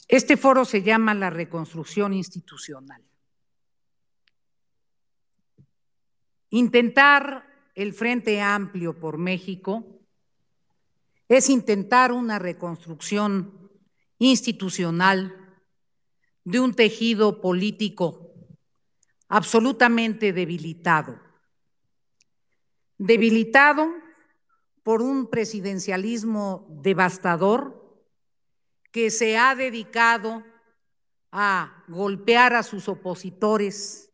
Este foro se llama la reconstrucción institucional. Intentar el Frente Amplio por México es intentar una reconstrucción institucional de un tejido político absolutamente debilitado. Debilitado por un presidencialismo devastador que se ha dedicado a golpear a sus opositores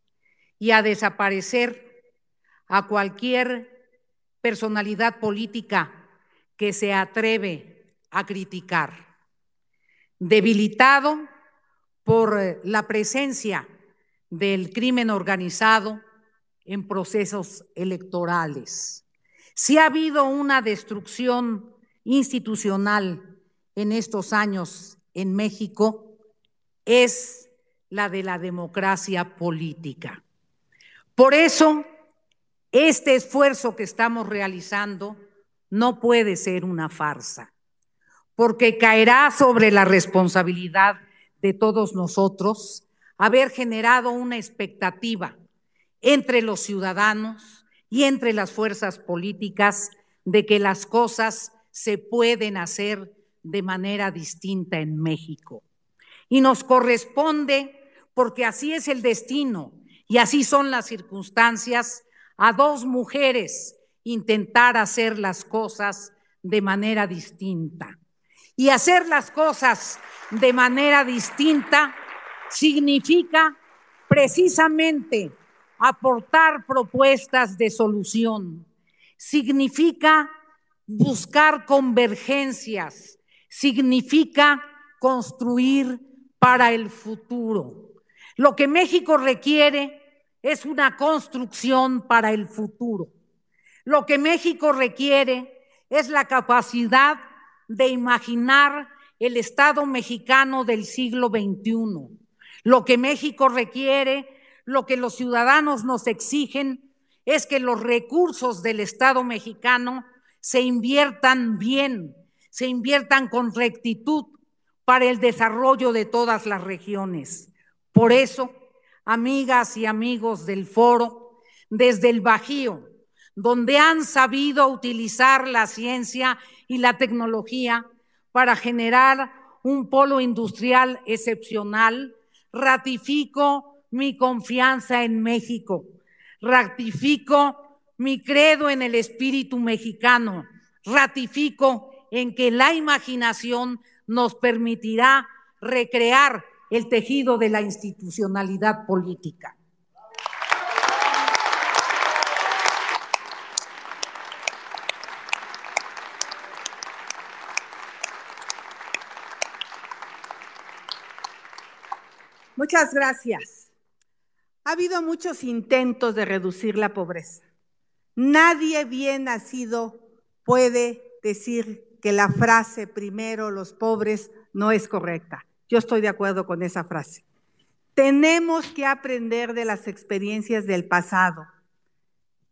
y a desaparecer a cualquier personalidad política que se atreve a criticar. Debilitado por eh, la presencia del crimen organizado en procesos electorales. Si ha habido una destrucción institucional en estos años en México es la de la democracia política. Por eso, este esfuerzo que estamos realizando no puede ser una farsa, porque caerá sobre la responsabilidad de todos nosotros haber generado una expectativa entre los ciudadanos y entre las fuerzas políticas de que las cosas se pueden hacer de manera distinta en México. Y nos corresponde, porque así es el destino y así son las circunstancias, a dos mujeres intentar hacer las cosas de manera distinta. Y hacer las cosas de manera distinta significa precisamente aportar propuestas de solución, significa buscar convergencias, significa construir para el futuro. Lo que México requiere es una construcción para el futuro. Lo que México requiere es la capacidad de imaginar el Estado mexicano del siglo XXI. Lo que México requiere, lo que los ciudadanos nos exigen, es que los recursos del Estado mexicano se inviertan bien, se inviertan con rectitud para el desarrollo de todas las regiones. Por eso, amigas y amigos del foro, desde el Bajío, donde han sabido utilizar la ciencia y la tecnología para generar un polo industrial excepcional, ratifico mi confianza en México, ratifico mi credo en el espíritu mexicano, ratifico en que la imaginación nos permitirá recrear el tejido de la institucionalidad política. Muchas gracias. Ha habido muchos intentos de reducir la pobreza. Nadie bien nacido puede decir que la frase primero los pobres no es correcta. Yo estoy de acuerdo con esa frase. Tenemos que aprender de las experiencias del pasado.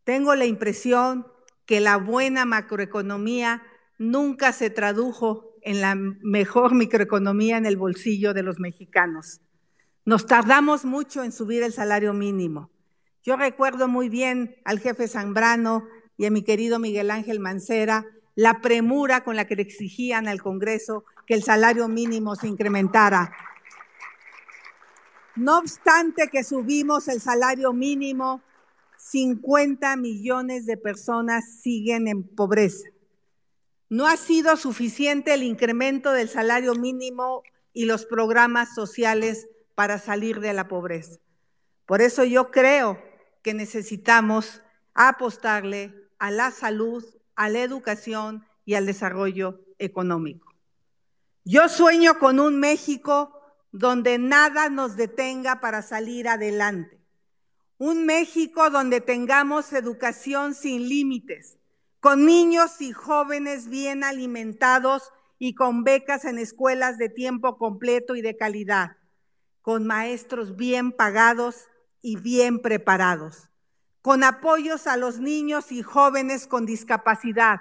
Tengo la impresión que la buena macroeconomía nunca se tradujo en la mejor microeconomía en el bolsillo de los mexicanos. Nos tardamos mucho en subir el salario mínimo. Yo recuerdo muy bien al jefe Zambrano y a mi querido Miguel Ángel Mancera la premura con la que le exigían al Congreso que el salario mínimo se incrementara. No obstante que subimos el salario mínimo, 50 millones de personas siguen en pobreza. No ha sido suficiente el incremento del salario mínimo y los programas sociales para salir de la pobreza. Por eso yo creo que necesitamos apostarle a la salud, a la educación y al desarrollo económico. Yo sueño con un México donde nada nos detenga para salir adelante. Un México donde tengamos educación sin límites, con niños y jóvenes bien alimentados y con becas en escuelas de tiempo completo y de calidad, con maestros bien pagados y bien preparados, con apoyos a los niños y jóvenes con discapacidad,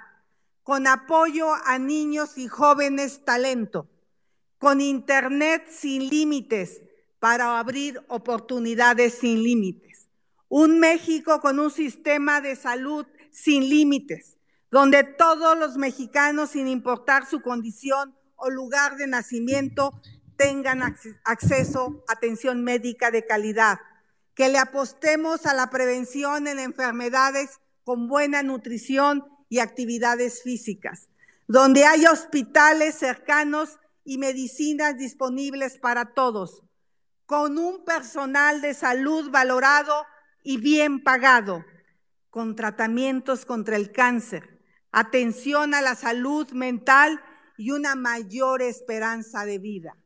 con apoyo a niños y jóvenes talento, con Internet sin límites para abrir oportunidades sin límites. Un México con un sistema de salud sin límites, donde todos los mexicanos, sin importar su condición o lugar de nacimiento, tengan acceso a atención médica de calidad, que le apostemos a la prevención en enfermedades con buena nutrición y actividades físicas, donde haya hospitales cercanos y medicinas disponibles para todos, con un personal de salud valorado y bien pagado, con tratamientos contra el cáncer, atención a la salud mental y una mayor esperanza de vida.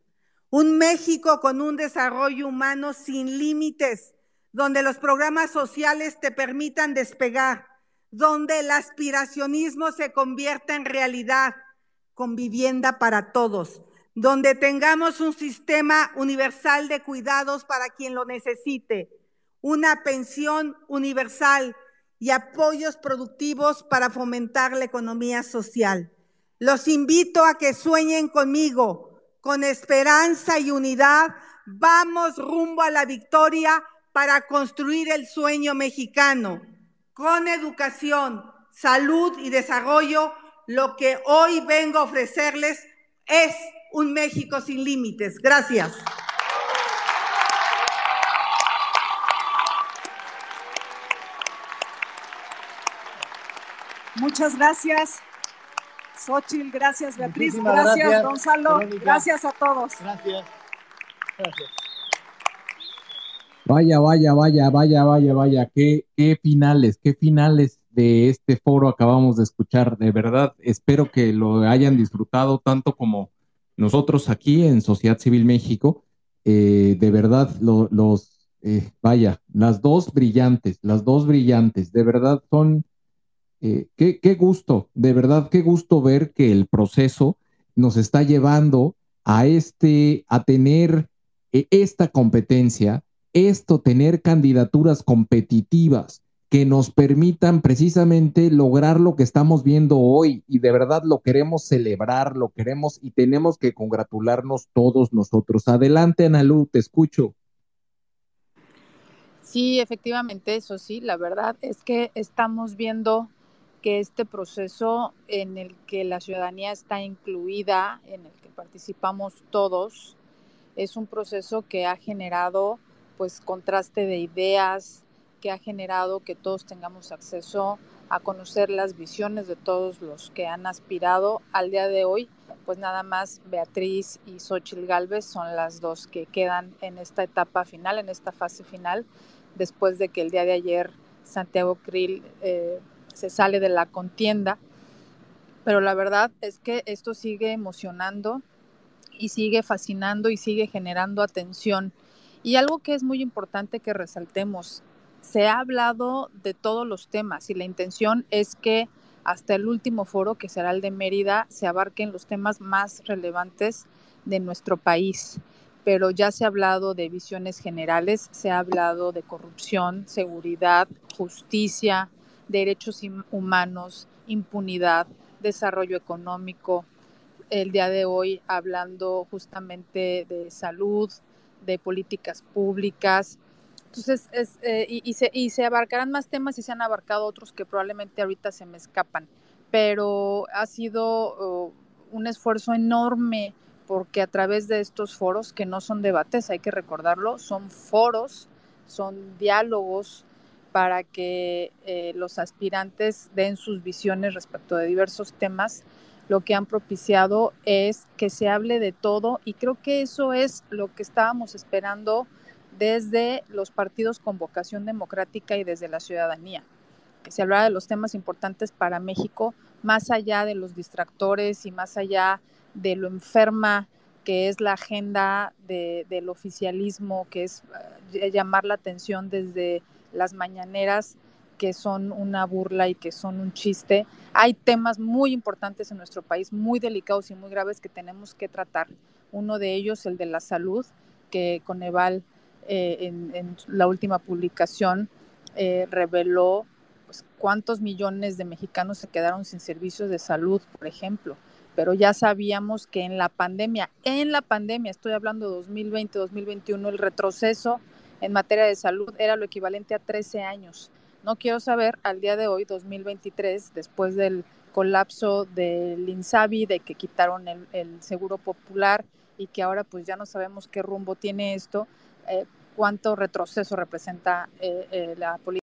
Un México con un desarrollo humano sin límites donde los programas sociales te permitan despegar, donde el aspiracionismo se convierta en realidad, con vivienda para todos, donde tengamos un sistema universal de cuidados para quien lo necesite, una pensión universal y apoyos productivos para fomentar la economía social. Los invito a que sueñen conmigo, con esperanza y unidad, vamos rumbo a la victoria para construir el sueño mexicano. Con educación, salud y desarrollo, lo que hoy vengo a ofrecerles es un México sin límites. Gracias. Muchas gracias, Xochil, gracias, Beatriz, gracias, Gonzalo, gracias a todos. Gracias. Gracias. Vaya, vaya, vaya, vaya, vaya, vaya, qué, finales, qué finales de este foro acabamos de escuchar. De verdad, espero que lo hayan disfrutado tanto como nosotros aquí en Sociedad Civil México. Eh, de verdad, los, eh, vaya, las dos brillantes, las dos brillantes, de verdad son, eh, qué, qué gusto, de verdad, qué gusto ver que el proceso nos está llevando a este, a tener esta competencia esto, tener candidaturas competitivas que nos permitan precisamente lograr lo que estamos viendo hoy y de verdad lo queremos celebrar, lo queremos y tenemos que congratularnos todos nosotros. Adelante, Analu, te escucho. Sí, efectivamente, eso sí, la verdad es que estamos viendo que este proceso en el que la ciudadanía está incluida, en el que participamos todos, es un proceso que ha generado pues contraste de ideas que ha generado que todos tengamos acceso a conocer las visiones de todos los que han aspirado al día de hoy, pues nada más Beatriz y Xochil Galvez son las dos que quedan en esta etapa final, en esta fase final, después de que el día de ayer Santiago Krill eh, se sale de la contienda. Pero la verdad es que esto sigue emocionando y sigue fascinando y sigue generando atención y algo que es muy importante que resaltemos, se ha hablado de todos los temas y la intención es que hasta el último foro, que será el de Mérida, se abarquen los temas más relevantes de nuestro país. Pero ya se ha hablado de visiones generales, se ha hablado de corrupción, seguridad, justicia, derechos humanos, impunidad, desarrollo económico. El día de hoy hablando justamente de salud, de políticas públicas. Entonces, eh, y, se, y se abarcarán más temas y se han abarcado otros que probablemente ahorita se me escapan. pero ha sido uh, un esfuerzo enorme porque a través de estos foros, que no son debates, hay que recordarlo, son foros, son diálogos para que eh, los aspirantes den sus visiones respecto de diversos temas, lo que han propiciado es que se hable de todo y creo que eso es lo que estábamos esperando desde los partidos con vocación democrática y desde la ciudadanía, que se hablara de los temas importantes para México, más allá de los distractores y más allá de lo enferma que es la agenda de, del oficialismo, que es uh, llamar la atención desde las mañaneras, que son una burla y que son un chiste. Hay temas muy importantes en nuestro país, muy delicados y muy graves que tenemos que tratar. Uno de ellos, el de la salud, que Coneval eh, en, en, la última publicación eh, reveló pues, cuántos millones de mexicanos se quedaron sin servicios de salud, por ejemplo pero ya sabíamos que en la pandemia, en la pandemia, estoy hablando de 2020, 2021, el retroceso en materia de salud era lo equivalente a 13 años. No quiero saber al día de hoy, 2023, después del colapso del INSABI, de que quitaron el, seguro popular y que ahora pues ya no sabemos qué rumbo tiene esto, eh, cuánto retroceso representa eh, eh, la política